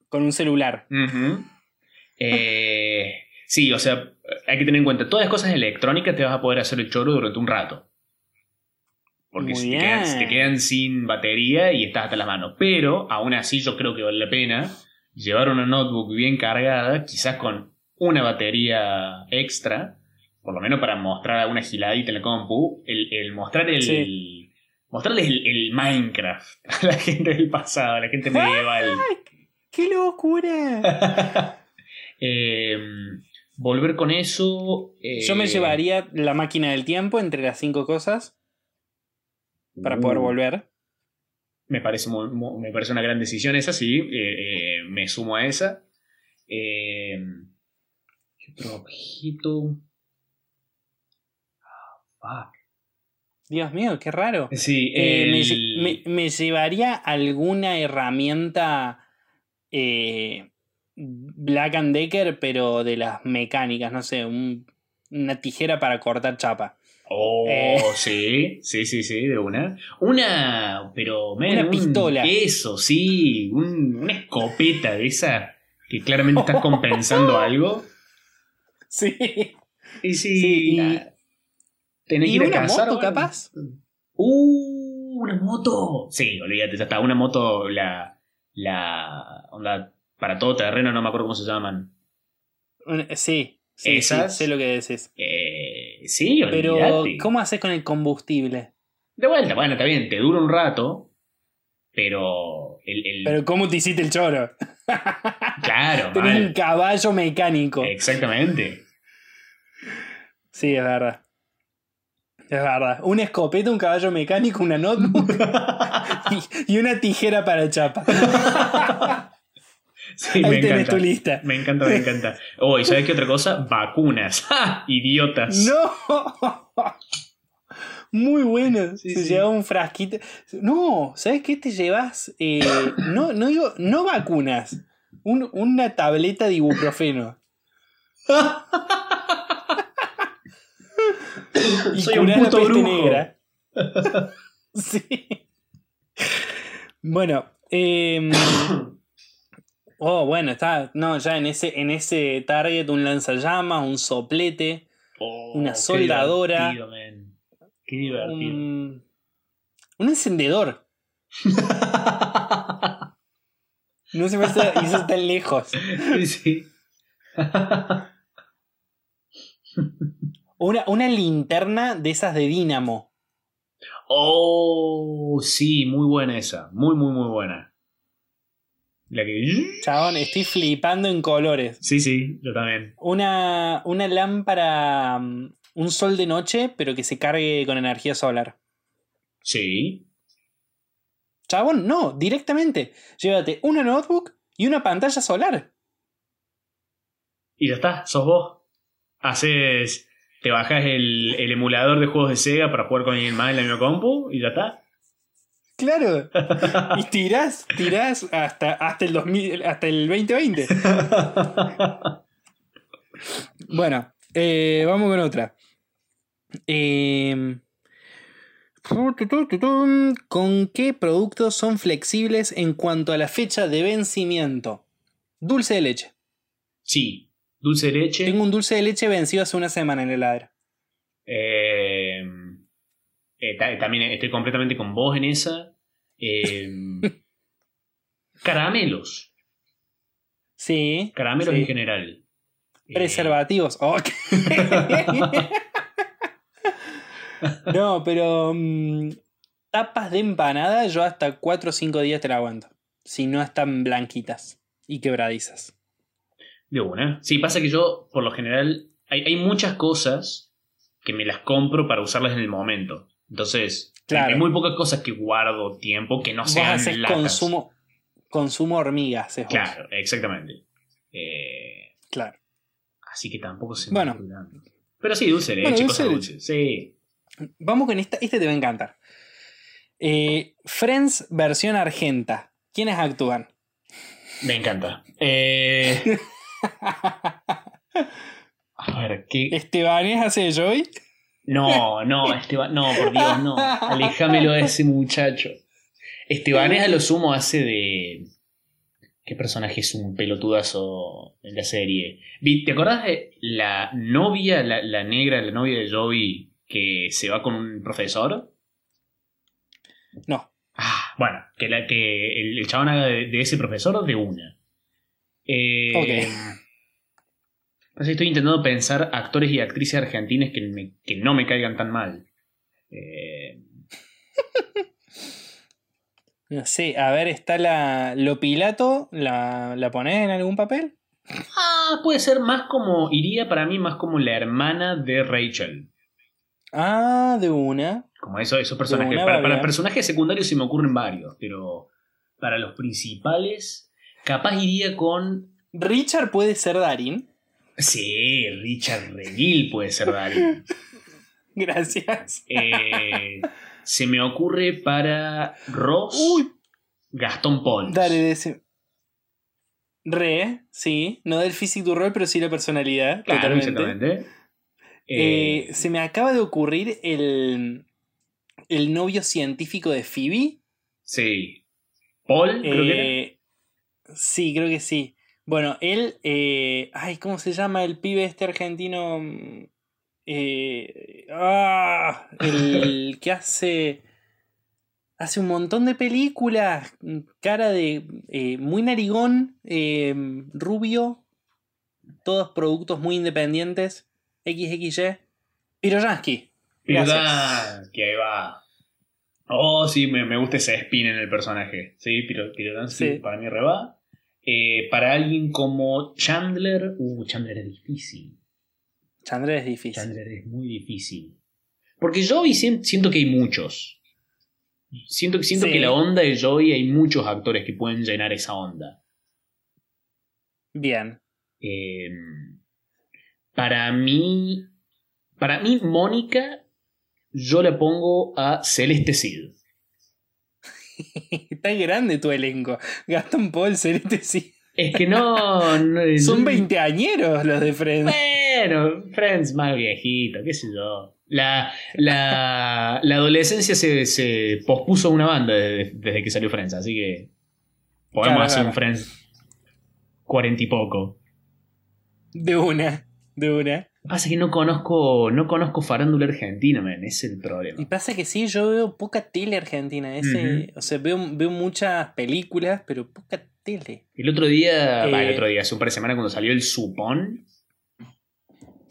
con un celular. Eh, sí, o sea, hay que tener en cuenta, todas las cosas electrónicas te vas a poder hacer el choro durante un rato. Porque si te, quedan, si te quedan sin batería y estás hasta las manos. Pero, aún así, yo creo que vale la pena llevar una notebook bien cargada, quizás con una batería extra, por lo menos para mostrar alguna giladita en la compu, el, el mostrar el... Sí. Mostrarles el, el Minecraft a la gente del pasado, a la gente medieval. ¡Qué locura! Eh, volver con eso. eh, Yo me llevaría la máquina del tiempo entre las cinco cosas para poder uh, volver. Me parece, muy- muy- me parece una gran decisión esa, sí. eh, eh, me sumo a esa. Eh, ¿Qué otro objeto? Fuck. Dios mío, qué raro. Sí, Eh, me, llevaría alguna herramienta eh, Black and Decker, pero de las mecánicas, no sé, un- una tijera para cortar chapa. Oh, Eh. sí, sí, sí, sí, de una. Una, pero man, Una un- pistola. Eso, sí, un- una escopeta de esa que claramente estás compensando algo. Sí. Y sí, Sí, y- tenés que ¿Y ir a una cazar, moto, bueno. capaz? Uh, una moto. Sí, olvídate, ya está. Una moto, la. La. Onda, para todo terreno, no me acuerdo cómo se llaman. Sí, ¿Esas? sé lo que decís. Eh, sí, Pero, olvídate. ¿cómo haces con el combustible? De vuelta, bueno, está bien, te dura un rato, pero. El, el- Pero, ¿cómo te hiciste el choro? claro, Tenés un caballo mecánico. Exactamente. Sí, es verdad. Es verdad. Una escopeta, un caballo mecánico, una notebook y, y una tijera para chapa. Sí, Ahí me tenés encanta. tu lista. Me encanta, me encanta. Oh, ¿y sabes qué otra cosa? Vacunas. ¡Ja! Idiotas. ¡No! Muy bueno. Sí, Se sí. lleva un frasquito. No, ¿sabes qué te llevas? Eh, no, no digo, no vacunas. Un- una tableta de ibuprofeno. y Soy un curás la puto peste brujo. negra. sí. Bueno, em, oh, bueno, está. No, ya en ese, en ese target, un lanzallamas, un soplete, Oh, Una qué soldadora. divertido, man. Qué divertido. un, un encendedor. No se me hace hizo tan lejos. Sí. Una, una linterna de esas de dínamo. Oh, sí, muy buena esa. Muy, muy, muy buena. La que. Chabón, estoy flipando en colores. Sí, sí, yo también. Una, una lámpara, mm, un sol de noche, pero que se cargue con energía solar. Sí. Chabón, no, directamente. Llévate una notebook y una pantalla solar. Y ya está, sos vos. Haces. Te bajas el, el emulador de juegos de Sega para jugar con alguien más en la misma compu y ya está. Claro. Y tirás, tirás hasta, hasta, el 2000, hasta el 2020. Bueno, eh, vamos con otra. Eh, ¿Con qué productos son flexibles en cuanto a la fecha de vencimiento? Dulce de leche. sí. Dulce de leche. Tengo un dulce de leche vencido hace una semana en el heladera. Eh, eh, ta- también estoy completamente con vos en esa. Eh, caramelos. Sí. Caramelos sí. en general. Eh, Preservativos. Oh, qué- no, pero mm, tapas de empanada yo hasta 4 o 5 días te la aguanto. Si no están blanquitas y quebradizas. De una. Sí, pasa que yo, por lo general, hay, hay muchas cosas que me las compro para usarlas en el momento. Entonces, Claro. hay muy pocas cosas que guardo tiempo que no Vos sean haces latas. consumo, consumo hormiga, haces vos. Claro, exactamente. Eh, Claro. así que tampoco se me Bueno. ocurre tanto. Pero sí, dulce de Bueno, leche, dulce cosas de dulces. Sí. Vamos con esta. Este te va a encantar. Eh, Friends versión argenta. ¿Quiénes actúan? Me encanta. Eh, a ver, ¿qué? Estebanés hace de Joy. No, no, Esteban, no, por Dios, no. Alejámelo de ese muchacho. Estebanés a lo sumo hace de. ¿Qué personaje es un pelotudazo en la serie? ¿Te acordás de la novia, la, la negra, la novia de Joey, que se va con un profesor? No. Ah, bueno, que, la, que el, el chabón haga de, de ese profesor de una. Eh, Ok. que estoy intentando pensar actores y actrices argentinas que, me- que no me caigan tan mal. Eh, No sé, a ver, está la. Lo Pilato, ¿la, la ponés en algún papel? ah, puede ser más como, iría para mí más como la hermana de Rachel. Ah, de una. Como eso, esos personajes. Para, para personajes secundarios se me ocurren varios, pero para los principales, capaz iría con. Richard puede ser Darín. Sí, Richard Reveal puede ser Darín. Gracias. Eh, se me ocurre para Ross Uy. Gastón Paul. Dale, de ese. Re, sí. No del physique du rol, pero sí la personalidad. Claro, totalmente. exactamente. Eh, Eh, se me acaba de ocurrir el. El novio científico de Phoebe. sí. Paul, creo que era. Sí, creo que sí. Bueno, él. eh, ay, ¿cómo se llama el pibe este argentino? Mm, eh, ah, el que hace. Hace un montón de películas. mm, Cara de. eh, muy narigón. rubio. Todos productos muy independientes. XXY. Piroyansky. Que ahí va. Oh, sí, me, me gusta ese spin en el personaje. Sí, Sí. para mí reba. Eh, para alguien como Chandler, uh, Chandler es difícil. Chandler es difícil. Chandler es muy difícil. Porque Joey sien- siento que hay muchos. Siento, siento Sí. que la onda de Joey hay muchos actores que pueden llenar esa onda. Bien. Eh, para mí, para mí, Mónica, yo la pongo a Celeste Cid. Está grande tu elenco. Gastón Paul, Celeste, sí. Es que no. no- Son veinteañeros los de Friends. Bueno, Friends más viejito, qué sé yo. La, la, la adolescencia se, se pospuso a una banda desde, desde que salió Friends, así que podemos Claro, hacer claro. un Friends cuarenta y poco. De una. De una. Pasa que no conozco, no conozco farándula argentina, man, ese es el Y problema. pasa que sí, yo veo poca tele argentina. Ese, O sea, veo, veo muchas películas, pero poca tele. El otro día, Eh, el otro día, hace un par de semanas cuando salió el Supón,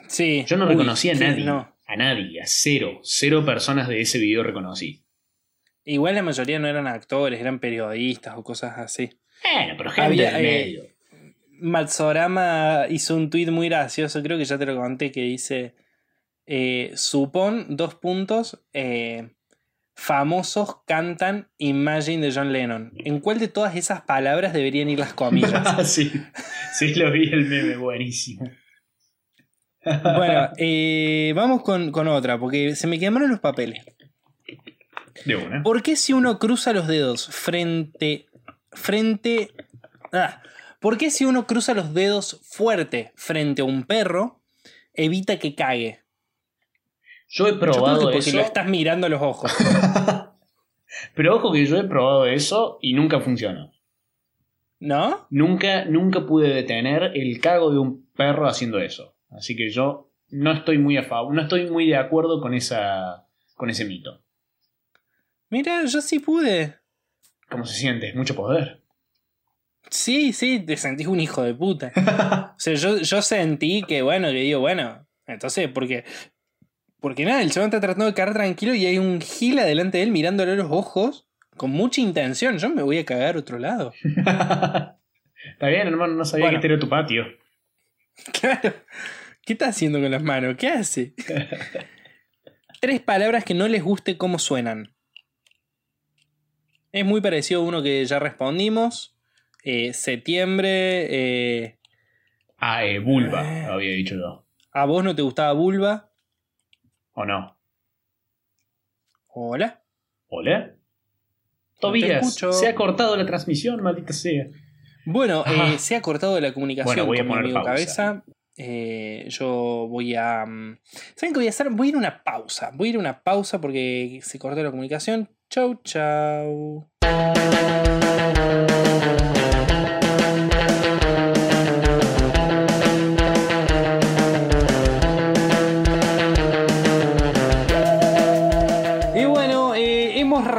Sí. yo no Uy, reconocí a nadie. no. A nadie, a cero. Cero personas de ese video reconocí. Igual la mayoría no eran actores, eran periodistas o cosas así. Bueno, pero gente Había, del eh, medio. Matsorama hizo un tweet muy gracioso, creo que ya te lo conté, que dice: eh, Supón, dos puntos, eh, famosos cantan Imagine de John Lennon. ¿En cuál de todas esas palabras deberían ir las comillas? sí, sí, lo vi el meme, buenísimo. bueno, eh, vamos con, con otra, porque se me quemaron los papeles. De una. ¿Por qué si uno cruza los dedos frente. frente. Ah, ¿Por qué si uno cruza los dedos fuerte frente a un perro, evita que cague? Yo he Yo creo que probado porque eso. lo estás mirando a los ojos. Pero ojo que yo he probado eso y nunca funcionó. ¿No? Nunca, nunca pude detener el cago de un perro haciendo eso. Así que yo no estoy muy a favor, no estoy muy de acuerdo con esa. con ese mito. Mira, yo sí pude. ¿Cómo se siente? Mucho poder. Sí, sí, te sentís un hijo de puta. O sea, yo, yo sentí que, bueno, que digo, bueno, entonces, porque. Porque nada, el chabón está tratando de quedar tranquilo y hay un gil adelante de él mirándole a los ojos con mucha intención. Yo me voy a cagar otro lado. Está bien, hermano, no sabía Bueno. que este era tu patio. Claro. ¿Qué está haciendo con las manos? ¿Qué hace? Tres palabras que no les guste cómo suenan. Es muy parecido a uno que ya respondimos. Eh, septiembre. eh, Ah, eh, vulva, Eh. había dicho yo. ¿A vos no te gustaba vulva? ¿O no? Hola. ¿Hola? Tobías, se ha cortado la transmisión, maldita sea. Bueno, eh, se ha cortado la comunicación Bueno, voy a con mi poner amigo pausa. Cabeza. Eh, yo voy a. mm, ¿Saben qué voy a hacer? Voy a ir a una pausa. Voy a ir a una pausa porque se cortó la comunicación. Chau, chau.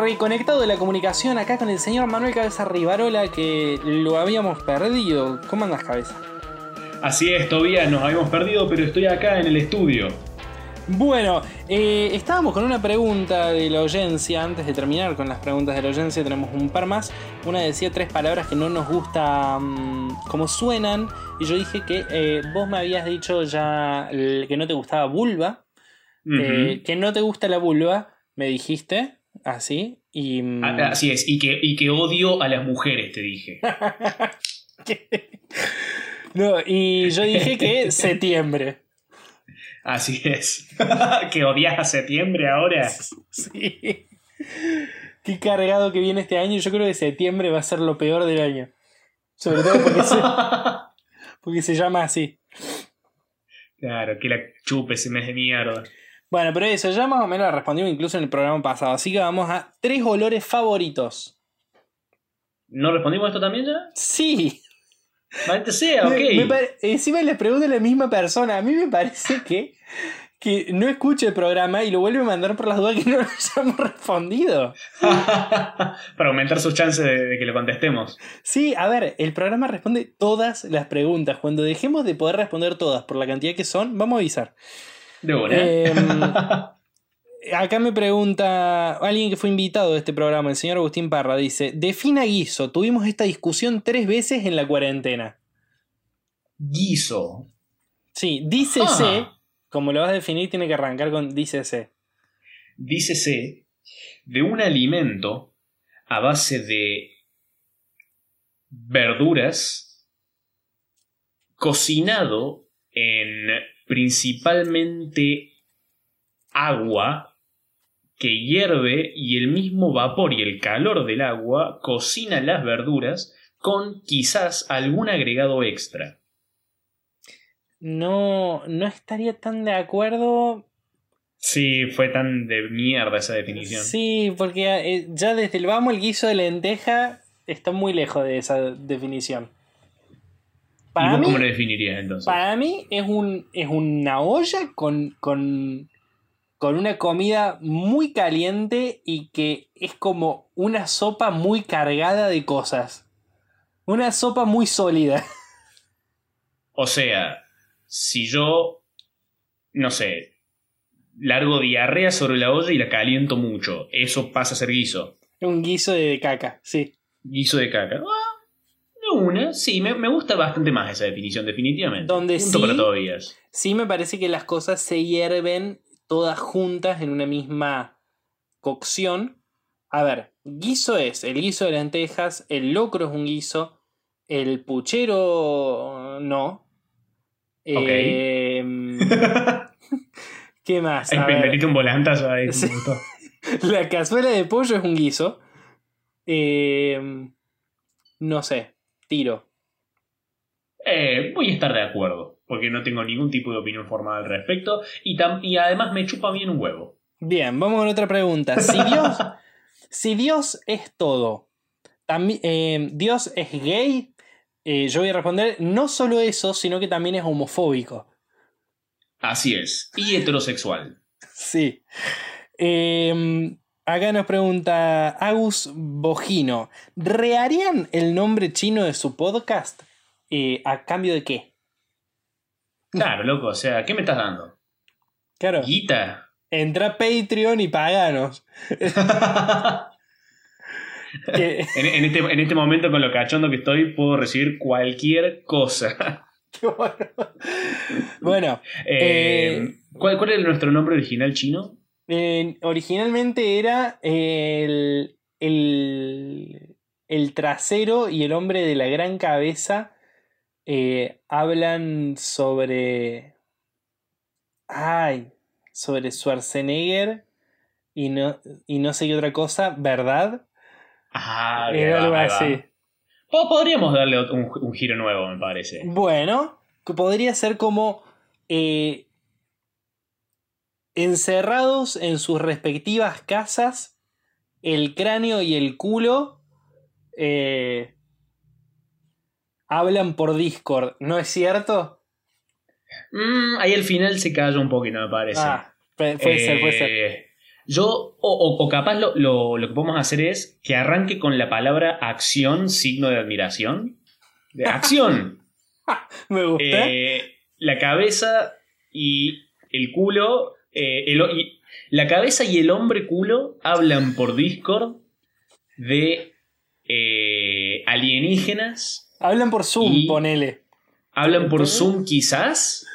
Reconectado la comunicación acá con el señor Manuel Cabeza Rivarola que lo habíamos perdido. ¿Cómo andas, Cabeza? Así es, todavía nos habíamos perdido, pero estoy acá en el estudio. Bueno, eh, estábamos con una pregunta de la audiencia. Antes de terminar con las preguntas de la audiencia, tenemos un par más. Una decía tres palabras que no nos gusta mm, cómo suenan. Y yo dije que eh, vos me habías dicho ya que no te gustaba vulva. eh, que no te gusta la vulva, me dijiste. Así. Y. mm, Ah, Así es, y que, y que odio a las mujeres, te dije. no, y yo dije que septiembre. Así es. que odias a septiembre ahora. Sí. Qué cargado que viene este año. Yo creo que septiembre va a ser lo peor del año. Sobre todo porque se, porque se llama así. claro, que la chupe ese mes de mierda. Bueno, pero eso ya más o menos lo respondimos incluso en el programa pasado. Así que vamos a tres olores favoritos. ¿No respondimos esto también ya? Sí. Maldita sea, ok. Me- encima les pregunto a la misma persona. A mí me parece que, que no escucha el programa y lo vuelve a mandar por las dudas que no lo hayamos respondido. Para aumentar sus chances de, de que lo contestemos. Sí, a ver, el programa responde todas las preguntas. Cuando dejemos de poder responder todas por la cantidad que son, vamos a avisar. De una. Em, acá me pregunta alguien que fue invitado de este programa, el señor Agustín Parra, dice, defina guiso, tuvimos esta discusión tres veces en la cuarentena. Guiso. Sí, dícese, Ah. como lo vas a definir, tiene que arrancar con dícese. Dícese de un alimento a base de verduras cocinado en principalmente agua que hierve y el mismo vapor y el calor del agua cocina las verduras con quizás algún agregado extra. No, no estaría tan de acuerdo. Sí, fue tan de mierda esa definición. Sí, porque eh, ya desde el vamos el guiso de lenteja está muy lejos de esa definición. ¿Y Para mí, cómo lo definirías entonces? Para mí es, un, es una olla con, con, con una comida muy caliente y que es como una sopa muy cargada de cosas. Una sopa muy sólida. O sea, si yo, no sé, largo diarrea sobre la olla y la caliento mucho, eso pasa a ser guiso. Un guiso de caca, sí. Guiso de caca. Una, sí, me, me gusta bastante más esa definición, definitivamente. Donde Punto sí- para todavía. Sí me parece que las cosas se hierven todas juntas en una misma cocción. A ver, guiso es el guiso de lentejas, el locro es un guiso, el puchero no. Ok. Em, ¿Qué más? A Ay, ver, metiste un volantazo ahí. La cazuela de pollo es un guiso. Em, no sé, tiro. Eh, voy a estar de acuerdo, porque no tengo ningún tipo de opinión formada al respecto y, tam- y además me chupa bien un huevo. Bien, vamos con otra pregunta. Si Dios, si Dios es todo, eh, Dios es gay, eh, yo voy a responder no solo eso, sino que también es homofóbico. Así es. Y heterosexual. Sí. Eh, acá nos pregunta Agus Bojino, ¿reharían el nombre chino de su podcast? Eh, ¿A cambio de qué? Claro, loco, o sea, ¿qué me estás dando? Claro, ¿Guita? entra a Patreon y paganos. Que- En, en este, en este momento, con lo cachondo que estoy, puedo recibir cualquier cosa. bueno, Eh, ¿cuál, ¿Cuál era nuestro nombre original chino? Eh, originalmente era el, el, el trasero y el hombre de la gran cabeza eh, hablan sobre... Ay, sobre Schwarzenegger y no, y no sé qué otra cosa, ¿verdad? Ah, era algo va. así. Po- Podríamos darle un, un giro nuevo, me parece. Bueno, que podría ser como eh, encerrados en sus respectivas casas, el cráneo y el culo eh, hablan por Discord, ¿no es cierto? Mm, ahí al final se calla un poquito, me parece. Ah, pu- puede ser, puede ser. Eh, Yo, o, o- o capaz lo, lo- lo que podemos hacer es que arranque con la palabra acción, signo de admiración. De acción. Me gusta. Eh, la cabeza y el culo. Eh, el o- y- la cabeza y el hombre culo hablan por Discord de eh, alienígenas. Hablan por Zoom, ponele. Hablan por. Zoom, quizás.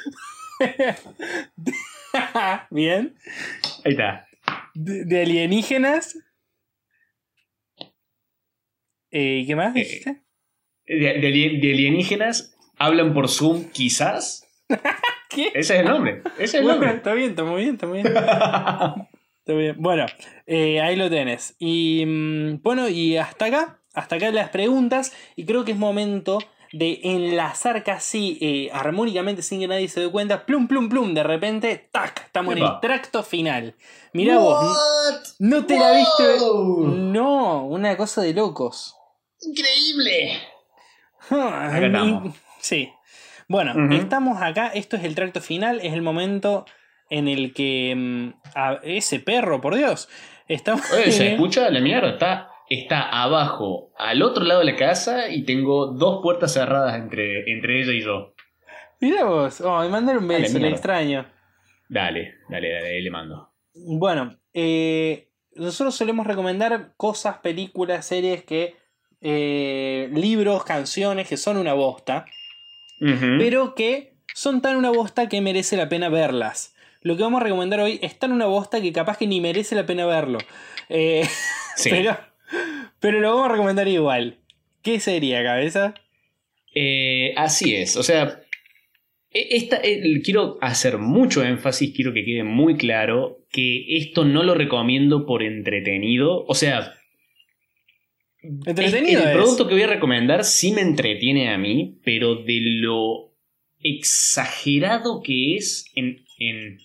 Bien. Ahí está. De, de alienígenas. Eh, ¿Qué más Eh, dijiste? De, de alienígenas hablan por Zoom, quizás. ¿Qué? Ese es el nombre. Ese es el Bueno, nombre. está bien, está muy bien, está muy bien. Está bien. Bueno, eh, ahí lo tenés. Y mm, bueno, y hasta acá, hasta acá las preguntas. Y creo que es momento de enlazar casi eh, armónicamente sin que nadie se dé cuenta. Plum, plum, plum. De repente, tac, estamos en el tracto final. Mirá vos, no te la viste. No, una cosa de locos. ¡Increíble! Acá estamos. Sí. Bueno, estamos acá. Esto es el tracto final. Es el momento en el que. mm, a- ese perro, por Dios. Estamos. Oye, ¿se escucha la mierda? Está, está abajo, al otro lado de la casa, y tengo dos puertas cerradas entre, entre ella y yo. Mira vos. Oh, me mandaron un beso, le extraño. Dale, dale, dale, ahí le mando. Bueno, eh, nosotros solemos recomendar cosas, películas, series que. eh, libros, canciones que son una bosta. Pero que son tan una bosta que merece la pena verlas. Lo que vamos a recomendar hoy es tan una bosta que capaz que ni merece la pena verlo. Eh, Sí. pero, pero lo vamos a recomendar igual. ¿Qué sería, cabeza? Eh, así es, o sea, e- esta, eh, quiero hacer mucho énfasis, quiero que quede muy claro que esto no lo recomiendo por entretenido, o sea, Entretenido el producto que voy a recomendar sí me entretiene a mí, pero de lo exagerado que es en... en-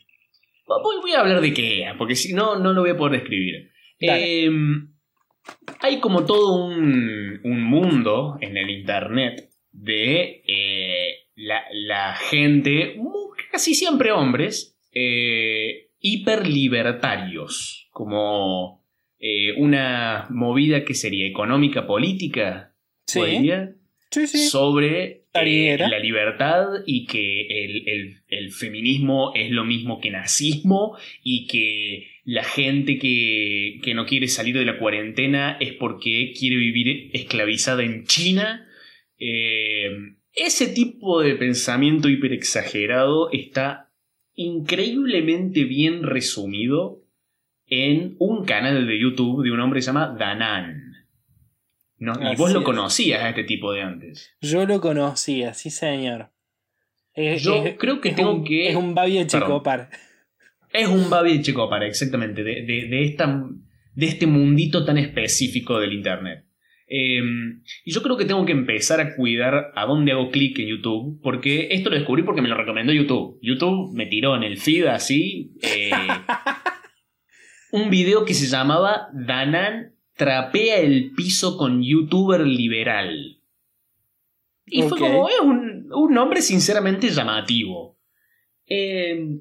Voy, a hablar de qué era, porque si no, no lo voy a poder describir. Em, hay como todo un, un mundo en el internet de eh, la, la gente, casi siempre hombres, eh, hiperlibertarios, como eh, una movida que sería económica política, Sí, podría, sí, sí. sobre eh, la libertad y que el, el- el feminismo es lo mismo que nazismo y que la gente que, que no quiere salir de la cuarentena es porque quiere vivir esclavizada en China. Eh, ese tipo de pensamiento hiperexagerado está increíblemente bien resumido en un canal de YouTube de un hombre que se llama Danan. No, y vos lo conocías a este tipo de antes. Yo lo conocía, sí, señor. Es- Yo es- creo que es tengo un- que- Es un Babio Perdón. Checopar. Es un Babi de Checopar, exactamente, de, de- de esta, de este mundito tan específico del Internet. Eh, y yo creo que tengo que empezar a cuidar a dónde hago clic en YouTube, porque esto lo descubrí porque me lo recomendó YouTube. YouTube me tiró en el feed así eh, un video que se llamaba Danan trapea el piso con youtuber liberal. Y fue como, es un, un nombre sinceramente llamativo. Eh,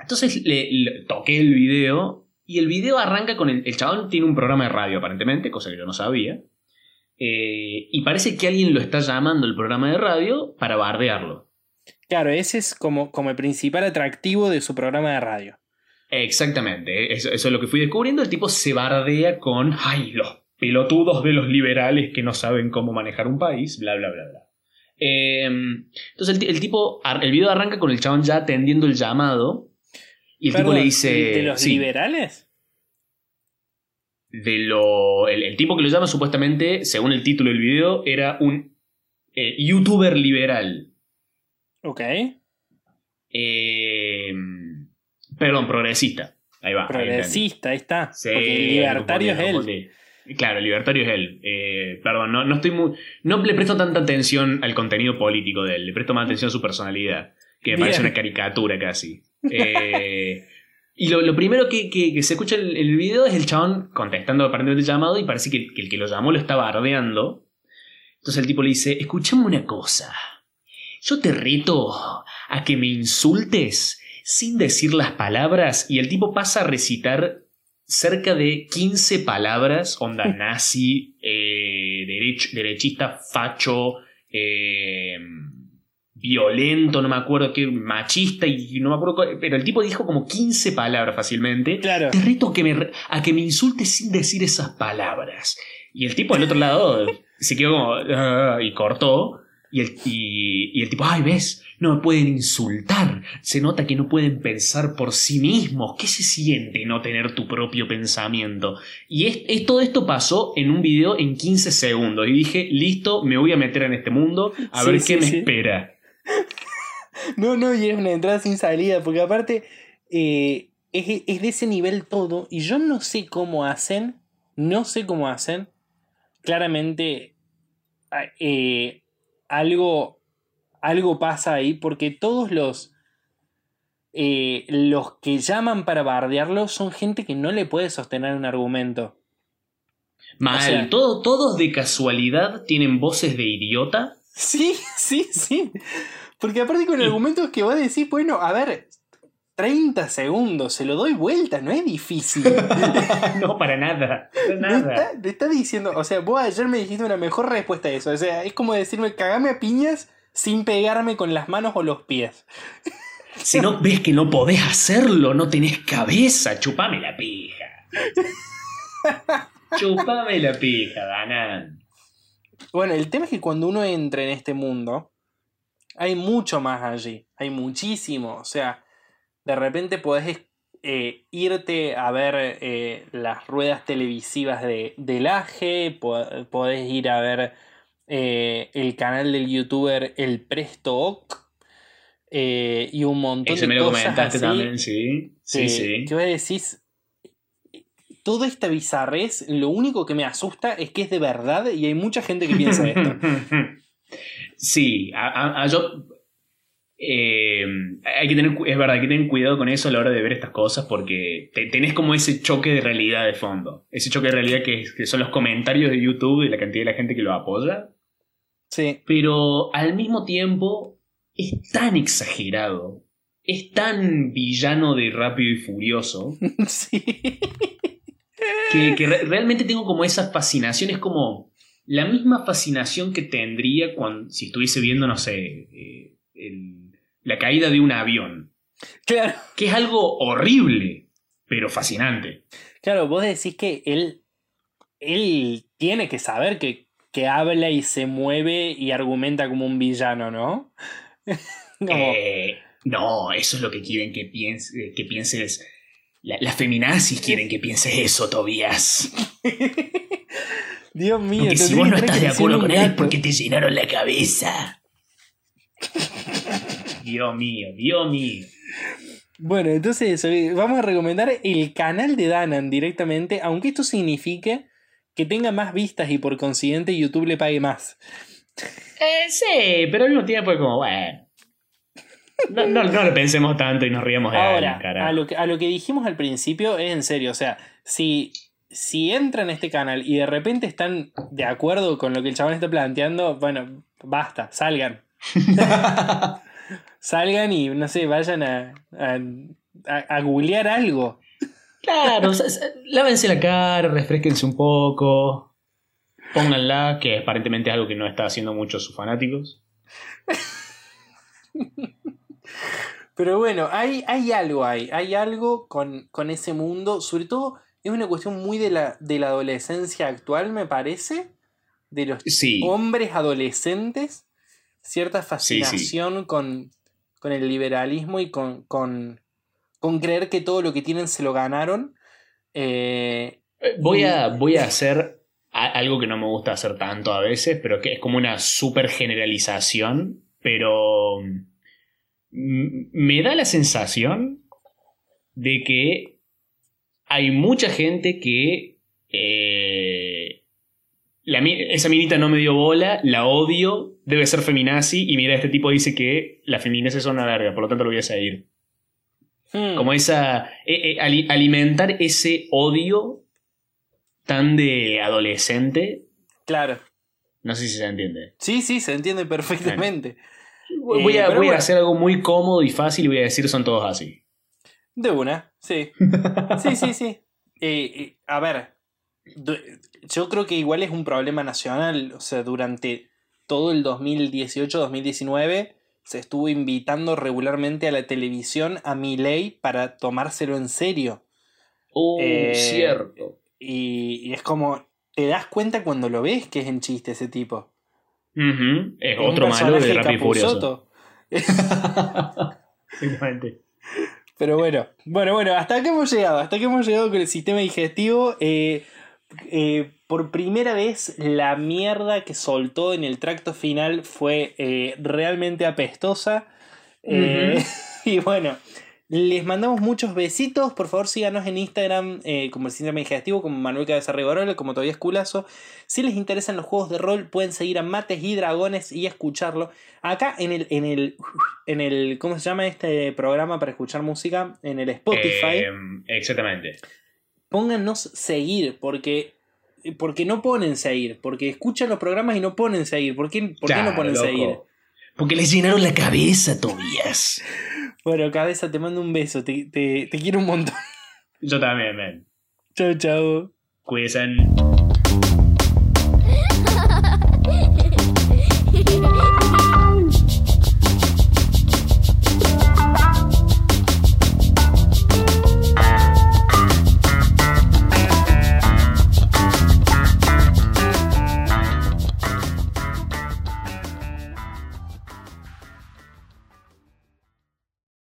entonces le, le toqué el video y el video arranca con el, el chabón tiene un programa de radio aparentemente, cosa que yo no sabía. Eh, y parece que alguien lo está llamando el programa de radio para bardearlo. Claro, ese es como, como el principal atractivo de su programa de radio. Exactamente, eso, eso es lo que fui descubriendo. El tipo se bardea con, ay, los pelotudos de los liberales que no saben cómo manejar un país, bla, bla, bla, bla. Eh, entonces el, ti- el tipo, el video arranca con el chabón ya atendiendo el llamado y el tipo le dice... ¿De los sí, liberales? de lo. El, el tipo que lo llama, supuestamente, según el título del video, era un eh, youtuber liberal. Ok. Eh, perdón, progresista. Ahí va. Progresista, ahí está. Sí, Porque el libertario es él. Claro, el libertario es él. Eh, perdón, no, no estoy muy. No le presto tanta atención al contenido político de él. Le presto más atención a su personalidad. Que me Bien. parece una caricatura casi. Eh, y lo, lo primero que, que- que se escucha en el, video es el chabón contestando aparentemente el llamado y parece que, que el que lo llamó lo está bardeando. Entonces el tipo le dice, escuchame una cosa. Yo te reto a que me insultes sin decir las palabras y el tipo pasa a recitar cerca de 15 palabras, onda nazi, eh, derech- derechista, facho, eh, violento, no me acuerdo qué, machista, y no me acuerdo, pero el tipo dijo como 15 palabras fácilmente. Claro. Te reto a que me, a que me insultes sin decir esas palabras. Y el tipo del otro lado se quedó como. "Ah", y cortó. Y el, y, y el tipo, ay, ves, no me pueden insultar. Se nota que no pueden pensar por sí mismos. ¿Qué se siente no tener tu propio pensamiento? Y es, es- todo esto pasó en un video en 15 segundos. Y dije, listo, me voy a meter en este mundo a Sí, ver sí, qué me espera. No, no, y es una entrada sin salida, porque aparte eh, es, es de ese nivel todo, y yo no sé cómo hacen, no sé cómo hacen, claramente eh, algo, algo pasa ahí, porque todos los, eh, los que llaman para bardearlo son gente que no le puede sostener un argumento. Mal, O sea- todo, todos de casualidad tienen voces de idiota. Sí, sí, sí. Porque aparte con argumentos que vos decís, bueno, a ver, 30 segundos, se lo doy vuelta, no es difícil. no, para nada. Para nada. está, te está diciendo, o sea, vos ayer me dijiste una mejor respuesta a eso. O sea, es como decirme, cagame a piñas sin pegarme con las manos o los pies. Si no ves que no podés hacerlo, no tenés cabeza, chupame la pija. chupame la pija, Danan. Bueno, el tema es que cuando uno entra en este mundo, hay mucho más allí. Hay muchísimo. O sea, de repente podés eh, irte a ver eh, las ruedas televisivas de, del AGE, po- podés ir a ver eh, el canal del youtuber El Presto Oc, eh, y un montón Ese de me lo cosas comentaste así también, sí. Sí, que- sí. Que decís, toda esta bizarrez, lo único que me asusta es que es de verdad y hay mucha gente que piensa esto. Sí, a, a- a yo. eh, hay que tener, es verdad, hay que tener cuidado con eso a la hora de ver estas cosas porque te- tenés como ese choque de realidad de fondo. Ese choque de realidad que, que son los comentarios de YouTube y la cantidad de la gente que lo apoya. Sí. Pero al mismo tiempo es tan exagerado, es tan villano de rápido y furioso, sí. que, que re- realmente tengo como esa fascinación, es como la misma fascinación que tendría cuando, si estuviese viendo, no sé, eh, el- la caída de un avión, Claro. que es algo horrible, pero fascinante. Claro, vos decís que él, él tiene que saber que, que habla y se mueve y argumenta como un villano, ¿no? Eh, no, eso es lo que quieren que, piense, que pienses. La- las feminazis quieren que pienses eso, Tobías. Dios mío. Aunque si vos no estás de acuerdo con él porque te llenaron la cabeza. Dios mío, Dios mío. Bueno, entonces eh, vamos a recomendar el canal de Danan directamente, aunque esto signifique que tenga más vistas y por consiguiente YouTube le pague más. Eh, sí, pero al mismo tiempo es como, bueno. No, no, no lo pensemos tanto y nos riamos de Ahora, alguien, carajo. a lo, que, a lo que dijimos al principio es en serio, o sea, si, si entran a este canal y de repente están de acuerdo con lo que el chabón está planteando, bueno, basta, salgan. salgan y, no sé, vayan a, a, a- a googlear algo. Claro, o sea, s- lávense la cara, refresquense un poco. Pónganla, que aparentemente es algo que no está haciendo muchos sus fanáticos. Pero bueno, hay, hay algo ahí, hay algo con, con ese mundo, sobre todo es una cuestión muy de la, de la adolescencia actual, me parece, de los Sí. hombres adolescentes, cierta Sí, sí. fascinación Con, con el liberalismo y con, con, con creer que todo lo que tienen se lo ganaron. Eh, Eh, Voy a, voy a hacer algo que no me gusta hacer tanto a veces, pero que es como una super generalización, pero mm, me da la sensación de que hay mucha gente que eh, la esa minita no me dio bola, la odio, debe ser feminazi, y mira, este tipo dice que las feminazis son una verga, por lo tanto lo voy a seguir. Hmm, Como esa. eh, eh, ali- alimentar ese odio tan de adolescente. claro. No sé si se entiende. Sí, sí, se entiende perfectamente. Voy, Eh, a, pero voy a hacer algo muy cómodo y fácil y voy a decir son todos así. De una, sí. Sí, sí, sí. Eh, a ver, yo creo que igual es un problema nacional. O sea, durante todo el 2018-2019 se estuvo invitando regularmente a la televisión a Milei para tomárselo en serio. Oh, Eh, cierto. Y, y es como, te das cuenta cuando lo ves que es en chiste ese tipo. Ujú, Es Es otro malo de Rápido Furioso. Pero bueno, bueno, bueno, hasta aquí hemos llegado, hasta aquí hemos llegado con el sistema digestivo. Eh, eh, por primera vez la mierda que soltó en el tracto final fue eh, realmente apestosa. Eh, y bueno, les mandamos muchos besitos. Por favor, síganos en Instagram eh, como el sistema digestivo, como Manuel Cabeza Rivarola, como todavía Culazo. Si les interesan los juegos de rol, pueden seguir a Mates y Dragones y escucharlo. Acá en el, en el, en el, ¿cómo se llama este programa para escuchar música? En el Spotify. Eh, exactamente. Pónganos seguir, porque, porque no ponen seguir, porque escuchan los programas y no ponen seguir. ¿Por qué, por qué no ponen loco. seguir? Porque les llenaron la cabeza, Tobias. Bueno, cabeza, te mando un beso, te, te, te quiero un montón. Yo también, men. Chau, chau. Cuídense.